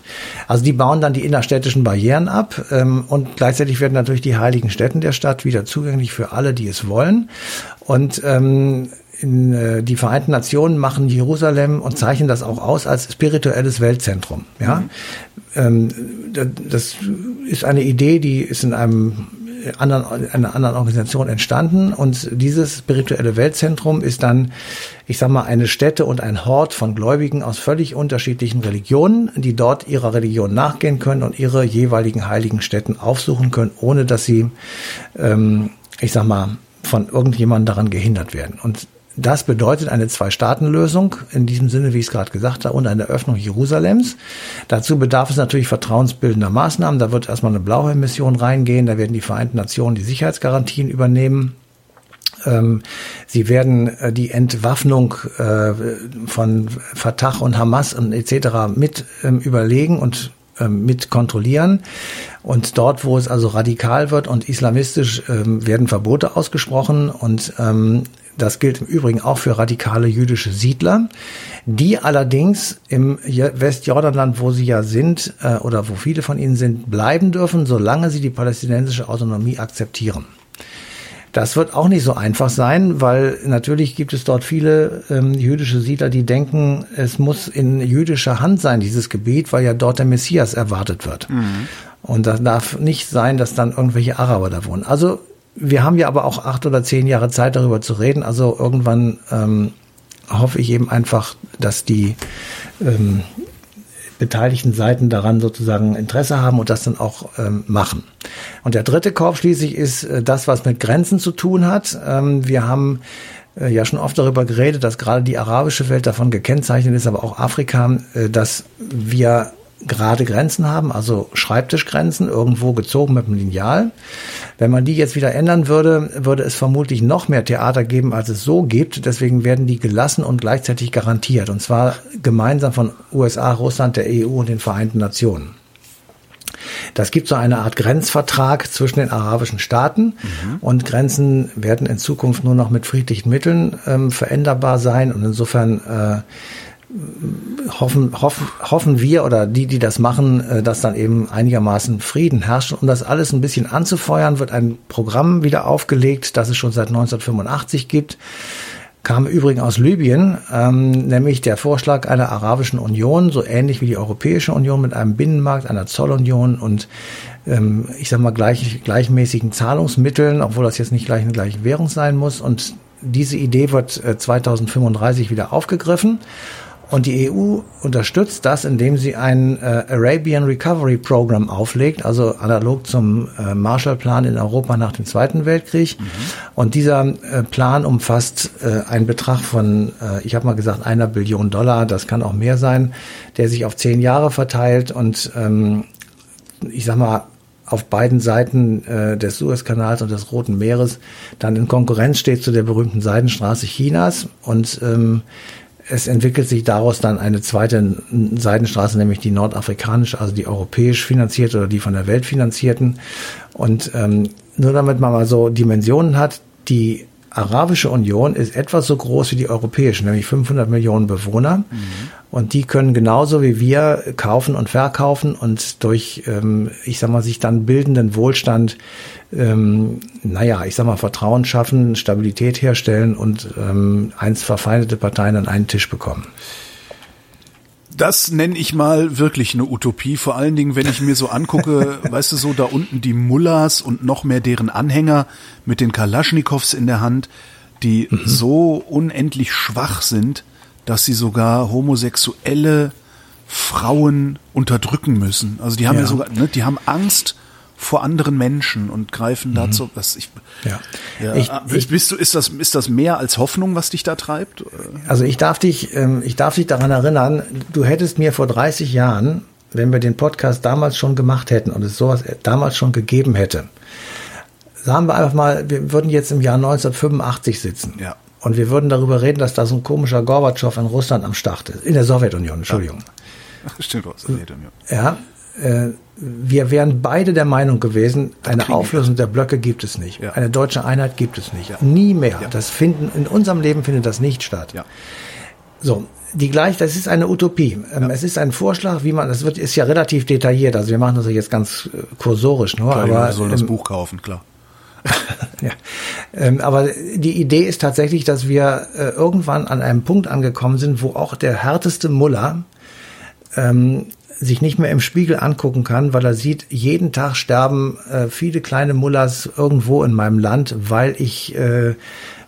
Also die bauen dann die innerstädtischen Barrieren ab ähm, und gleichzeitig werden natürlich die heiligen Städten der Stadt wieder zugänglich für alle, die es wollen. Und ähm, in, äh, die Vereinten Nationen machen Jerusalem und zeichnen das auch aus als spirituelles Weltzentrum. Ja, mhm. ähm, das ist eine Idee, die ist in einem anderen, einer anderen Organisation entstanden und dieses spirituelle Weltzentrum ist dann, ich sag mal, eine Stätte und ein Hort von Gläubigen aus völlig unterschiedlichen Religionen, die dort ihrer Religion nachgehen können und ihre jeweiligen heiligen Stätten aufsuchen können, ohne dass sie, ähm, ich sag mal, von irgendjemandem daran gehindert werden. Und das bedeutet eine Zwei-Staaten-Lösung, in diesem Sinne, wie ich es gerade gesagt habe, und eine Öffnung Jerusalems. Dazu bedarf es natürlich vertrauensbildender Maßnahmen. Da wird erstmal eine blaue Mission reingehen, da werden die Vereinten Nationen die Sicherheitsgarantien übernehmen. Ähm, sie werden äh, die Entwaffnung äh, von Fatah und Hamas und etc. mit ähm, überlegen und ähm, mit kontrollieren. Und dort, wo es also radikal wird und islamistisch, werden Verbote ausgesprochen. Und das gilt im Übrigen auch für radikale jüdische Siedler, die allerdings im Westjordanland, wo sie ja sind äh, oder wo viele von ihnen sind, bleiben dürfen, solange sie die palästinensische Autonomie akzeptieren. Das wird auch nicht so einfach sein, weil natürlich gibt es dort viele ähm, jüdische Siedler, die denken, es muss in jüdischer Hand sein, dieses Gebiet, weil ja dort der Messias erwartet wird. Mhm. Und das darf nicht sein, dass dann irgendwelche Araber da wohnen. Also wir haben ja aber auch acht oder zehn Jahre Zeit, darüber zu reden. Also irgendwann ähm, hoffe ich eben einfach, dass die ähm, beteiligten Seiten daran sozusagen Interesse haben und das dann auch ähm, machen. Und der dritte Korb schließlich ist äh, das, was mit Grenzen zu tun hat. Ähm, wir haben äh, ja schon oft darüber geredet, dass gerade die arabische Welt davon gekennzeichnet ist, aber auch Afrika, äh, dass wir gerade Grenzen haben, also Schreibtischgrenzen, irgendwo gezogen mit einem Lineal. Wenn man die jetzt wieder ändern würde, würde es vermutlich noch mehr Theater geben, als es so gibt. Deswegen werden die gelassen und gleichzeitig garantiert. Und zwar gemeinsam von USA, Russland, der EU und den Vereinten Nationen. Das gibt so eine Art Grenzvertrag zwischen den arabischen Staaten mhm. und Grenzen werden in Zukunft nur noch mit friedlichen Mitteln ähm, veränderbar sein und insofern äh, hoffen, hoffen, hoffen wir oder die, die das machen, äh, dass dann eben einigermaßen Frieden herrscht. Um das alles ein bisschen anzufeuern, wird ein Programm wieder aufgelegt, das es schon seit 1985 gibt. kam übrigens aus Libyen, ähm, nämlich der Vorschlag einer arabischen Union, so ähnlich wie die Europäische Union mit einem Binnenmarkt, einer Zollunion und ähm, ich sag mal gleich, gleichmäßigen Zahlungsmitteln, obwohl das jetzt nicht gleich eine gleiche Währung sein muss. Und diese Idee wird äh, 2035 wieder aufgegriffen. Und die EU unterstützt das, indem sie ein äh, Arabian Recovery Program auflegt, also analog zum äh, Marshallplan in Europa nach dem Zweiten Weltkrieg. Mhm. Und dieser äh, Plan umfasst äh, einen Betrag von, äh, ich habe mal gesagt, einer Billion Dollar, das kann auch mehr sein, der sich auf zehn Jahre verteilt und ähm, ich sag mal, auf beiden Seiten äh, des Suezkanals und des Roten Meeres dann in Konkurrenz steht zu der berühmten Seidenstraße Chinas und ähm, es entwickelt sich daraus dann eine zweite Seidenstraße, nämlich die nordafrikanische, also die europäisch finanzierte oder die von der Welt finanzierten. Und ähm, nur damit man mal so Dimensionen hat, die Arabische Union ist etwas so groß wie die europäische, nämlich 500 Millionen Bewohner. Mhm. Und die können genauso wie wir kaufen und verkaufen und durch, ähm, ich sag mal, sich dann bildenden Wohlstand, ähm, naja, ich sag mal, Vertrauen schaffen, Stabilität herstellen und ähm, einst verfeindete Parteien an einen Tisch bekommen das nenne ich mal wirklich eine Utopie. Vor allen Dingen, wenn ich mir so angucke, [laughs] weißt du, so da unten die Mullahs und noch mehr deren Anhänger mit den Kalaschnikows in der Hand, die mhm. so unendlich schwach sind, dass sie sogar homosexuelle Frauen unterdrücken müssen. Also die haben ja, ja sogar, ne, die haben Angst vor anderen Menschen und greifen mhm. dazu, was ich, ja. ja ich, ah, ich, bist du, ist das, ist das mehr als Hoffnung, was dich da treibt? Also ich darf dich, ähm, ich darf dich daran erinnern, du hättest mir vor 30 Jahren, wenn wir den Podcast damals schon gemacht hätten und es sowas damals schon gegeben hätte, sagen wir einfach mal, wir würden jetzt im Jahr 1985 sitzen. Ja. Und wir würden darüber reden, dass da so ein komischer Gorbatschow in Russland am Start ist. In der Sowjetunion, Entschuldigung. Ja. [laughs] Stimmt, Sowjetunion. Ja, äh, wir wären beide der Meinung gewesen, eine Auflösung der Blöcke gibt es nicht. Ja. Eine deutsche Einheit gibt es nicht. Ja. Nie mehr. Ja. Das finden, in unserem Leben findet das nicht statt. So. Die gleich, das ist eine Utopie. Ähm, es ist ein Vorschlag, wie man, das wird, ist ja relativ detailliert. Also wir machen das jetzt ganz äh, kursorisch nur, klar, aber. Wir sollen das ähm, Buch kaufen, klar. [laughs] ja. Ähm, aber die Idee ist tatsächlich, dass wir äh, irgendwann an einem Punkt angekommen sind, wo auch der härteste Muller ähm, sich nicht mehr im Spiegel angucken kann, weil er sieht, jeden Tag sterben äh, viele kleine Mullers irgendwo in meinem Land, weil ich, äh,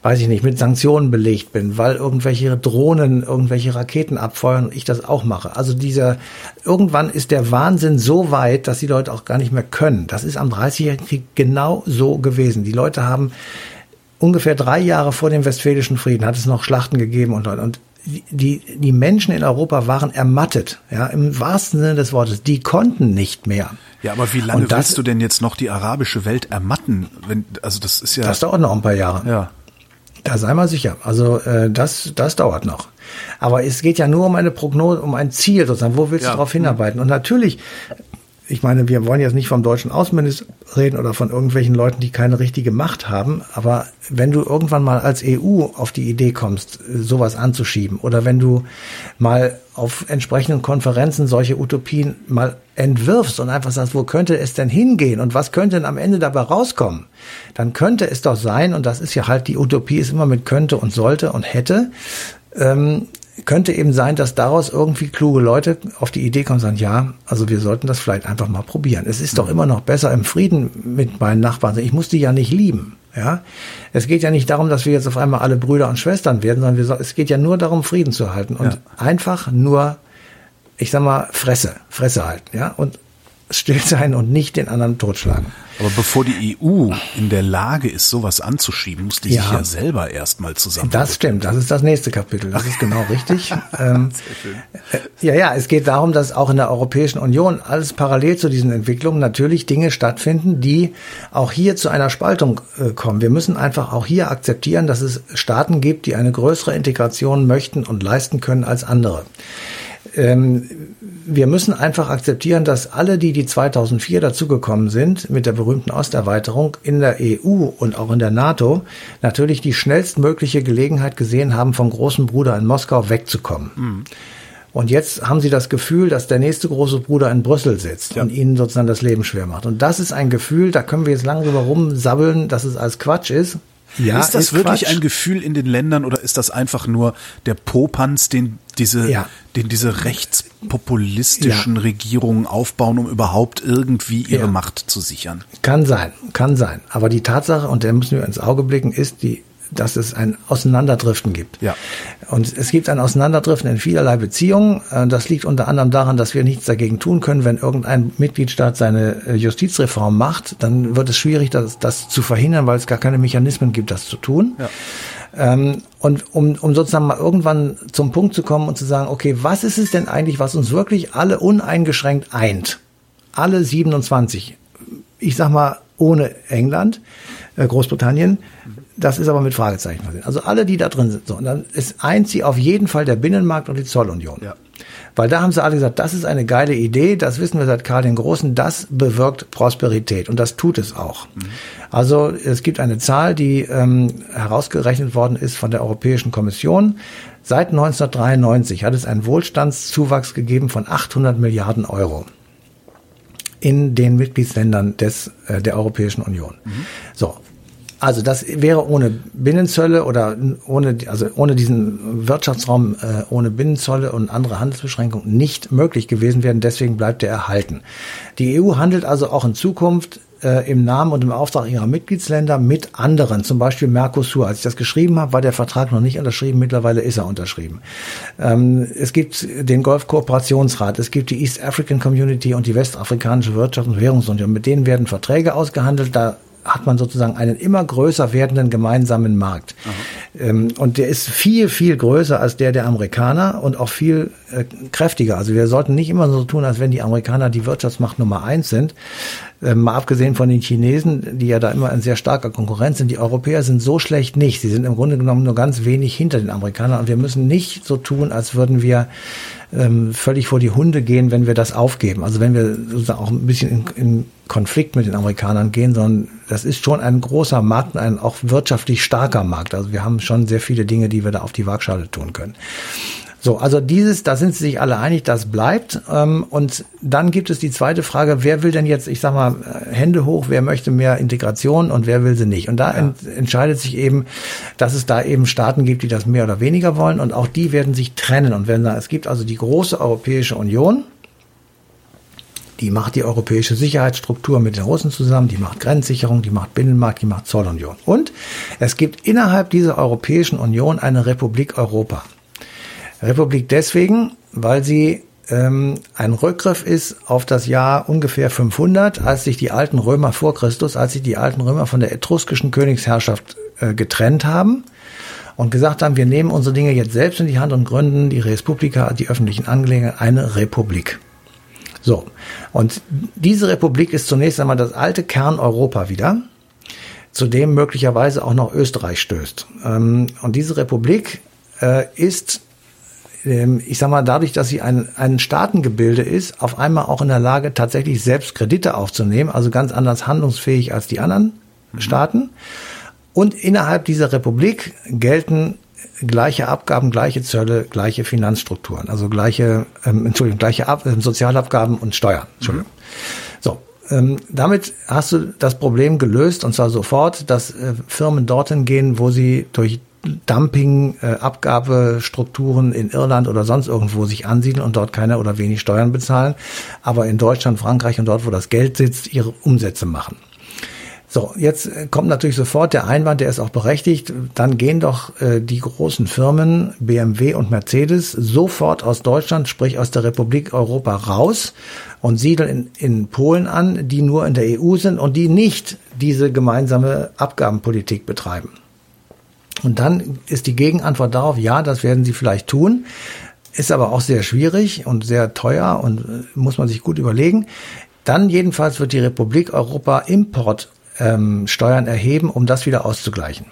weiß ich nicht, mit Sanktionen belegt bin, weil irgendwelche Drohnen irgendwelche Raketen abfeuern und ich das auch mache. Also dieser, irgendwann ist der Wahnsinn so weit, dass die Leute auch gar nicht mehr können. Das ist am 30-jährigen Krieg genau so gewesen. Die Leute haben ungefähr drei Jahre vor dem Westfälischen Frieden hat es noch Schlachten gegeben und, und die, die Menschen in Europa waren ermattet, ja, im wahrsten Sinne des Wortes. Die konnten nicht mehr. Ja, aber wie lange das, willst du denn jetzt noch die arabische Welt ermatten? Wenn, also das ist ja. Das dauert noch ein paar Jahre. Ja. Da sei mal sicher. Also äh, das, das dauert noch. Aber es geht ja nur um eine Prognose, um ein Ziel sozusagen. Wo willst ja. du darauf hinarbeiten? Und natürlich ich meine, wir wollen jetzt nicht vom deutschen Außenminister reden oder von irgendwelchen Leuten, die keine richtige Macht haben, aber wenn du irgendwann mal als EU auf die Idee kommst, sowas anzuschieben oder wenn du mal auf entsprechenden Konferenzen solche Utopien mal entwirfst und einfach sagst, wo könnte es denn hingehen und was könnte denn am Ende dabei rauskommen, dann könnte es doch sein, und das ist ja halt die Utopie, ist immer mit könnte und sollte und hätte, ähm, könnte eben sein, dass daraus irgendwie kluge Leute auf die Idee kommen und sagen, ja, also wir sollten das vielleicht einfach mal probieren. Es ist doch mhm. immer noch besser im Frieden mit meinen Nachbarn. Ich muss die ja nicht lieben. Ja, es geht ja nicht darum, dass wir jetzt auf einmal alle Brüder und Schwestern werden, sondern wir, es geht ja nur darum, Frieden zu halten und ja. einfach nur, ich sag mal, Fresse, Fresse halten, ja, und still sein und nicht den anderen totschlagen. Aber bevor die EU in der Lage ist, sowas anzuschieben, muss die ja. sich ja selber erstmal zusammen. Das stimmt, das ist das nächste Kapitel. Das ist genau richtig. [laughs] ähm, äh, ja, ja, es geht darum, dass auch in der Europäischen Union alles parallel zu diesen Entwicklungen natürlich Dinge stattfinden, die auch hier zu einer Spaltung äh, kommen. Wir müssen einfach auch hier akzeptieren, dass es Staaten gibt, die eine größere Integration möchten und leisten können als andere. Ähm, wir müssen einfach akzeptieren, dass alle, die die 2004 dazugekommen sind mit der berühmten Osterweiterung in der EU und auch in der NATO, natürlich die schnellstmögliche Gelegenheit gesehen haben, vom großen Bruder in Moskau wegzukommen. Mhm. Und jetzt haben sie das Gefühl, dass der nächste große Bruder in Brüssel sitzt ja. und ihnen sozusagen das Leben schwer macht. Und das ist ein Gefühl, da können wir jetzt lange drüber rumsabbeln, dass es als Quatsch ist. Ja, ist das ist wirklich Quatsch. ein Gefühl in den Ländern oder ist das einfach nur der Popanz, den diese, ja. den diese rechtspopulistischen ja. Regierungen aufbauen, um überhaupt irgendwie ihre ja. Macht zu sichern? Kann sein, kann sein. Aber die Tatsache, und der müssen wir ins Auge blicken, ist, die dass es ein Auseinanderdriften gibt. Ja. Und es gibt ein Auseinanderdriften in vielerlei Beziehungen. Äh, das liegt unter anderem daran, dass wir nichts dagegen tun können. Wenn irgendein Mitgliedstaat seine äh, Justizreform macht, dann wird es schwierig, das, das zu verhindern, weil es gar keine Mechanismen gibt, das zu tun. Ja. Ähm, und um, um sozusagen mal irgendwann zum Punkt zu kommen und zu sagen, okay, was ist es denn eigentlich, was uns wirklich alle uneingeschränkt eint? Alle 27. Ich sag mal, ohne England, äh, Großbritannien, das ist aber mit Fragezeichen versehen. Also alle, die da drin sind. So, und dann ist eins sie auf jeden Fall der Binnenmarkt und die Zollunion. Ja. Weil da haben sie alle gesagt, das ist eine geile Idee, das wissen wir seit Karl den Großen, das bewirkt Prosperität und das tut es auch. Mhm. Also es gibt eine Zahl, die ähm, herausgerechnet worden ist von der Europäischen Kommission. Seit 1993 hat es einen Wohlstandszuwachs gegeben von 800 Milliarden Euro in den Mitgliedsländern des, äh, der Europäischen Union. Mhm. So, also das wäre ohne Binnenzölle oder ohne, also ohne diesen Wirtschaftsraum, äh, ohne Binnenzölle und andere Handelsbeschränkungen nicht möglich gewesen werden. Deswegen bleibt er erhalten. Die EU handelt also auch in Zukunft äh, im Namen und im Auftrag ihrer Mitgliedsländer mit anderen, zum Beispiel Mercosur. Als ich das geschrieben habe, war der Vertrag noch nicht unterschrieben. Mittlerweile ist er unterschrieben. Ähm, es gibt den Golfkooperationsrat, es gibt die East African Community und die Westafrikanische Wirtschafts- und Währungsunion. Mit denen werden Verträge ausgehandelt. Da hat man sozusagen einen immer größer werdenden gemeinsamen Markt. Ähm, und der ist viel, viel größer als der der Amerikaner und auch viel äh, kräftiger. Also wir sollten nicht immer so tun, als wenn die Amerikaner die Wirtschaftsmacht Nummer eins sind. Ähm, mal abgesehen von den Chinesen, die ja da immer ein sehr starker Konkurrent sind. Die Europäer sind so schlecht nicht. Sie sind im Grunde genommen nur ganz wenig hinter den Amerikanern. Und wir müssen nicht so tun, als würden wir ähm, völlig vor die Hunde gehen, wenn wir das aufgeben. Also wenn wir sozusagen auch ein bisschen in, in Konflikt mit den Amerikanern gehen, sondern das ist schon ein großer Markt, ein auch wirtschaftlich starker Markt. Also wir haben schon sehr viele Dinge, die wir da auf die Waagschale tun können. So, also dieses, da sind sie sich alle einig, das bleibt. Ähm, und dann gibt es die zweite Frage, wer will denn jetzt, ich sag mal, äh, Hände hoch, wer möchte mehr Integration und wer will sie nicht? Und da ja. ent, entscheidet sich eben, dass es da eben Staaten gibt, die das mehr oder weniger wollen und auch die werden sich trennen und werden sagen, es gibt also die große Europäische Union, die macht die europäische Sicherheitsstruktur mit den Russen zusammen, die macht Grenzsicherung, die macht Binnenmarkt, die macht Zollunion. Und es gibt innerhalb dieser Europäischen Union eine Republik Europa. Republik deswegen, weil sie ähm, ein Rückgriff ist auf das Jahr ungefähr 500, als sich die alten Römer vor Christus, als sich die alten Römer von der etruskischen Königsherrschaft äh, getrennt haben und gesagt haben, wir nehmen unsere Dinge jetzt selbst in die Hand und gründen die Respublika, die öffentlichen Angelegenheiten, eine Republik. So, und diese Republik ist zunächst einmal das alte Kerneuropa wieder, zu dem möglicherweise auch noch Österreich stößt. Ähm, und diese Republik äh, ist ähm, ich sag mal, dadurch, dass sie ein, ein Staatengebilde ist, auf einmal auch in der Lage, tatsächlich selbst Kredite aufzunehmen, also ganz anders handlungsfähig als die anderen mhm. Staaten. Und innerhalb dieser Republik gelten gleiche Abgaben, gleiche Zölle, gleiche Finanzstrukturen, also gleiche, ähm, Entschuldigung, gleiche Ab äh, Sozialabgaben und Steuern. Entschuldigung. Mhm. So, ähm, damit hast du das Problem gelöst und zwar sofort, dass äh, Firmen dorthin gehen, wo sie durch Dumping, äh, Abgabestrukturen in Irland oder sonst irgendwo sich ansiedeln und dort keine oder wenig Steuern bezahlen, aber in Deutschland, Frankreich und dort, wo das Geld sitzt, ihre Umsätze machen. So, jetzt äh, kommt natürlich sofort der Einwand, der ist auch berechtigt, dann gehen doch äh, die großen Firmen BMW und Mercedes sofort aus Deutschland, sprich aus der Republik Europa raus und siedeln in, in Polen an, die nur in der EU sind und die nicht diese gemeinsame Abgabenpolitik betreiben. Und dann ist die Gegenantwort darauf, ja, das werden sie vielleicht tun, ist aber auch sehr schwierig und sehr teuer und äh, muss man sich gut überlegen. Dann jedenfalls wird die Republik Europa Importsteuern ähm, erheben, um das wieder auszugleichen.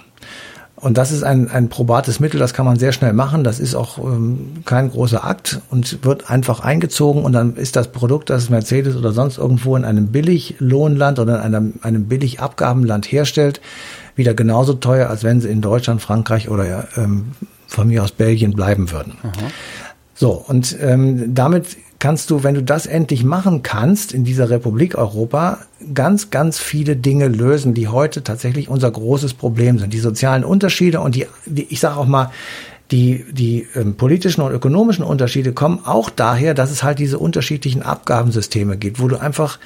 Und das ist ein, ein probates Mittel, das kann man sehr schnell machen. Das ist auch ähm, kein großer Akt und wird einfach eingezogen und dann ist das Produkt, das Mercedes oder sonst irgendwo in einem Billiglohnland oder in einem, einem Billigabgabenland herstellt, wieder genauso teuer, als wenn sie in Deutschland, Frankreich oder ähm, von mir aus Belgien bleiben würden. Aha. So, und ähm, damit kannst du, wenn du das endlich machen kannst in dieser Republik Europa, ganz, ganz viele Dinge lösen, die heute tatsächlich unser großes Problem sind. Die sozialen Unterschiede und die, die ich sage auch mal, die, die ähm, politischen und ökonomischen Unterschiede kommen auch daher, dass es halt diese unterschiedlichen Abgabensysteme gibt, wo du einfach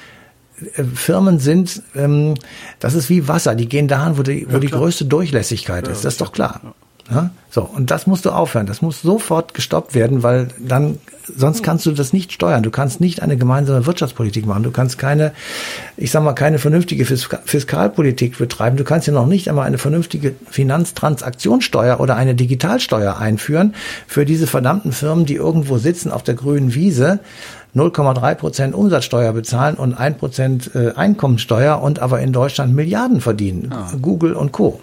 äh, Firmen sind, ähm, das ist wie Wasser, die gehen dahin, wo die, wo ja, die größte Durchlässigkeit ja, ist, das ist doch klar. Ja. Ja? So, und das musst du aufhören. Das muss sofort gestoppt werden, weil dann, sonst kannst du das nicht steuern. Du kannst nicht eine gemeinsame Wirtschaftspolitik machen. Du kannst keine, ich sag mal, keine vernünftige Fiskalpolitik betreiben. Du kannst ja noch nicht einmal eine vernünftige Finanztransaktionssteuer oder eine Digitalsteuer einführen für diese verdammten Firmen, die irgendwo sitzen auf der grünen Wiese 0,3 Prozent Umsatzsteuer bezahlen und 1 Prozent äh, Einkommensteuer und aber in Deutschland Milliarden verdienen. Ah. Google und Co.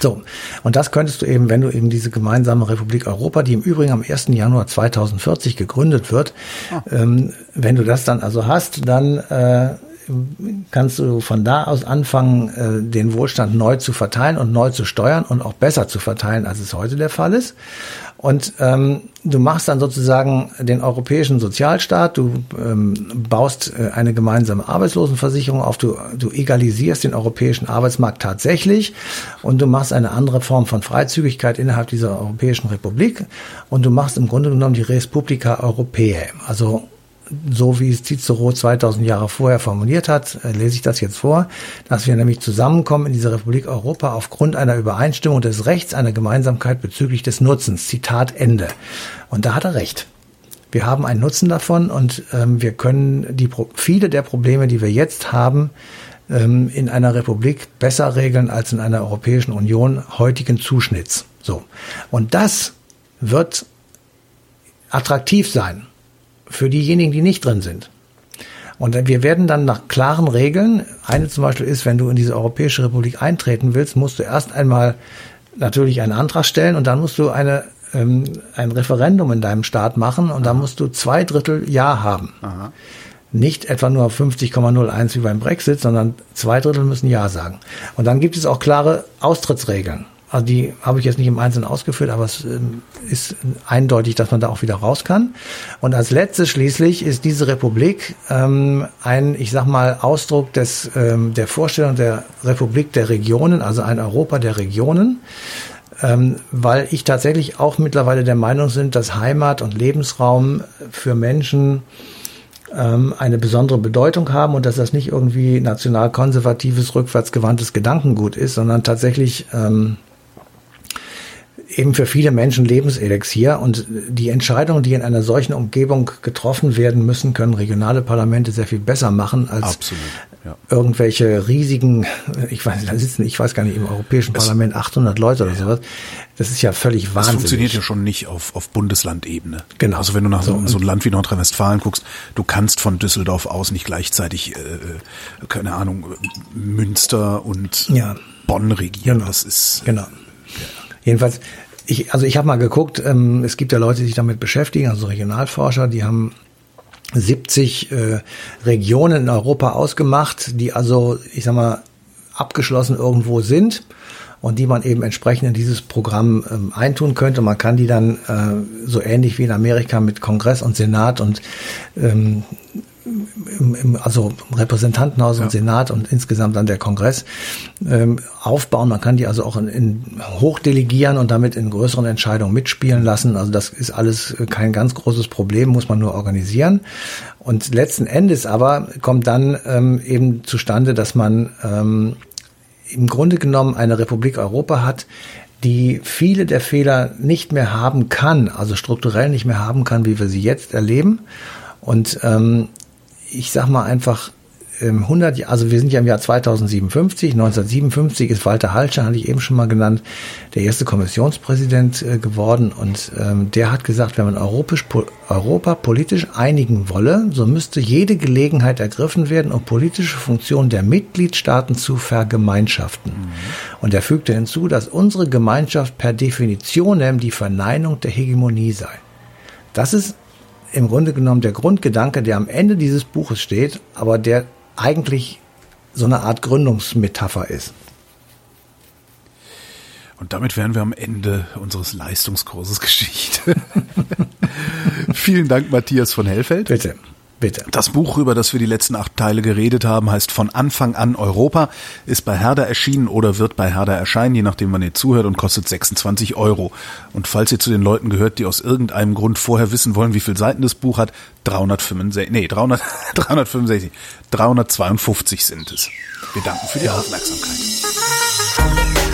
So, und das könntest du eben, wenn du eben diese gemeinsame Republik Europa, die im Übrigen am 1. Januar 2040 gegründet wird, ah. ähm, wenn du das dann also hast, dann äh, kannst du von da aus anfangen, äh, den Wohlstand neu zu verteilen und neu zu steuern und auch besser zu verteilen, als es heute der Fall ist. Und ähm, du machst dann sozusagen den europäischen Sozialstaat, du ähm, baust äh, eine gemeinsame Arbeitslosenversicherung auf, du, du egalisierst den europäischen Arbeitsmarkt tatsächlich. Und du machst eine andere Form von Freizügigkeit innerhalb dieser Europäischen Republik. Und du machst im Grunde genommen die Respublica Europaea, also so wie es Cicero 2000 Jahre vorher formuliert hat, äh, lese ich das jetzt vor, dass wir nämlich zusammenkommen in dieser Republik Europa aufgrund einer Übereinstimmung des Rechts, einer Gemeinsamkeit bezüglich des Nutzens. Zitat Ende. Und da hat er recht. Wir haben einen Nutzen davon und ähm, wir können die viele der Probleme, die wir jetzt haben, ähm, in einer Republik besser regeln als in einer Europäischen Union heutigen Zuschnitts. So. Und das wird attraktiv sein für diejenigen, die nicht drin sind. Und wir werden dann nach klaren Regeln, eine zum Beispiel ist, wenn du in diese Europäische Republik eintreten willst, musst du erst einmal natürlich einen Antrag stellen und dann musst du eine, ähm, ein Referendum in deinem Staat machen und dann musst du zwei Drittel Ja haben. Aha. Nicht etwa nur 50,01 wie beim Brexit, sondern zwei Drittel müssen Ja sagen. Und dann gibt es auch klare Austrittsregeln. Also die habe ich jetzt nicht im Einzelnen ausgeführt, aber es ähm, ist eindeutig, dass man da auch wieder raus kann. Und als letztes schließlich ist diese Republik ähm, ein, ich sag mal, Ausdruck des, ähm, der Vorstellung der Republik der Regionen, also ein Europa der Regionen. Ähm, weil ich tatsächlich auch mittlerweile der Meinung bin, dass Heimat und Lebensraum für Menschen ähm, eine besondere Bedeutung haben und dass das nicht irgendwie nationalkonservatives, rückwärtsgewandtes Gedankengut ist, sondern tatsächlich ähm, eben für viele Menschen Lebenselixier und die Entscheidungen, die in einer solchen Umgebung getroffen werden müssen, können regionale Parlamente sehr viel besser machen als Absolut, ja. irgendwelche riesigen, ich weiß, da sitzen, ich weiß gar nicht, im Europäischen es, Parlament 800 Leute oder ja. sowas. Das ist ja völlig wahnsinnig. Das funktioniert ja schon nicht auf, auf Bundeslandebene. Genau. Also wenn du nach so, so ein Land wie Nordrhein-Westfalen guckst, du kannst von Düsseldorf aus nicht gleichzeitig, äh, äh keine Ahnung, Münster und ja. Bonn regieren. Genau. Das ist genau. Jedenfalls, ich, also ich habe mal geguckt, ähm, es gibt ja Leute, die sich damit beschäftigen, also Regionalforscher, die haben 70 äh, Regionen in Europa ausgemacht, die also, ich sag mal, abgeschlossen irgendwo sind und die man eben entsprechend in dieses Programm ähm, eintun könnte. Man kann die dann äh, so ähnlich wie in Amerika mit Kongress und Senat und ähm, im, im, also Repräsentantenhaus ja. und Senat und insgesamt dann der Kongress ähm, aufbauen. Man kann die also auch in, in hochdelegieren und damit in größeren Entscheidungen mitspielen lassen. Also das ist alles kein ganz großes Problem, muss man nur organisieren. Und letzten Endes aber kommt dann ähm, eben zustande, dass man ähm, im Grunde genommen eine Republik Europa hat, die viele der Fehler nicht mehr haben kann, also strukturell nicht mehr haben kann, wie wir sie jetzt erleben. Und ähm, ich sag mal einfach, 100, ähm, also wir sind ja im Jahr 2057, 1957 ist Walter Halscher, hatte ich eben schon mal genannt, der erste Kommissionspräsident äh, geworden und ähm, der hat gesagt, wenn man Europisch, Europa politisch einigen wolle, so müsste jede Gelegenheit ergriffen werden, um politische Funktionen der Mitgliedstaaten zu vergemeinschaften. Mhm. Und er fügte hinzu, dass unsere Gemeinschaft per Definition die Verneinung der Hegemonie sei. Das ist im Grunde genommen der Grundgedanke, der am Ende dieses Buches steht, aber der eigentlich so eine Art Gründungsmetapher ist. Und damit wären wir am Ende unseres Leistungskurses Geschichte. [laughs] Vielen Dank, Matthias von Hellfeld. Bitte. Bitte. Das Buch, über das wir die letzten acht Teile geredet haben, heißt Von Anfang an Europa, ist bei Herder erschienen oder wird bei Herder erscheinen, je nachdem wann ihr zuhört und kostet 26 Euro. Und falls ihr zu den Leuten gehört, die aus irgendeinem Grund vorher wissen wollen, wie viele Seiten das Buch hat, 365, nee, 300, 365, 352 sind es. Wir danken für die Aufmerksamkeit.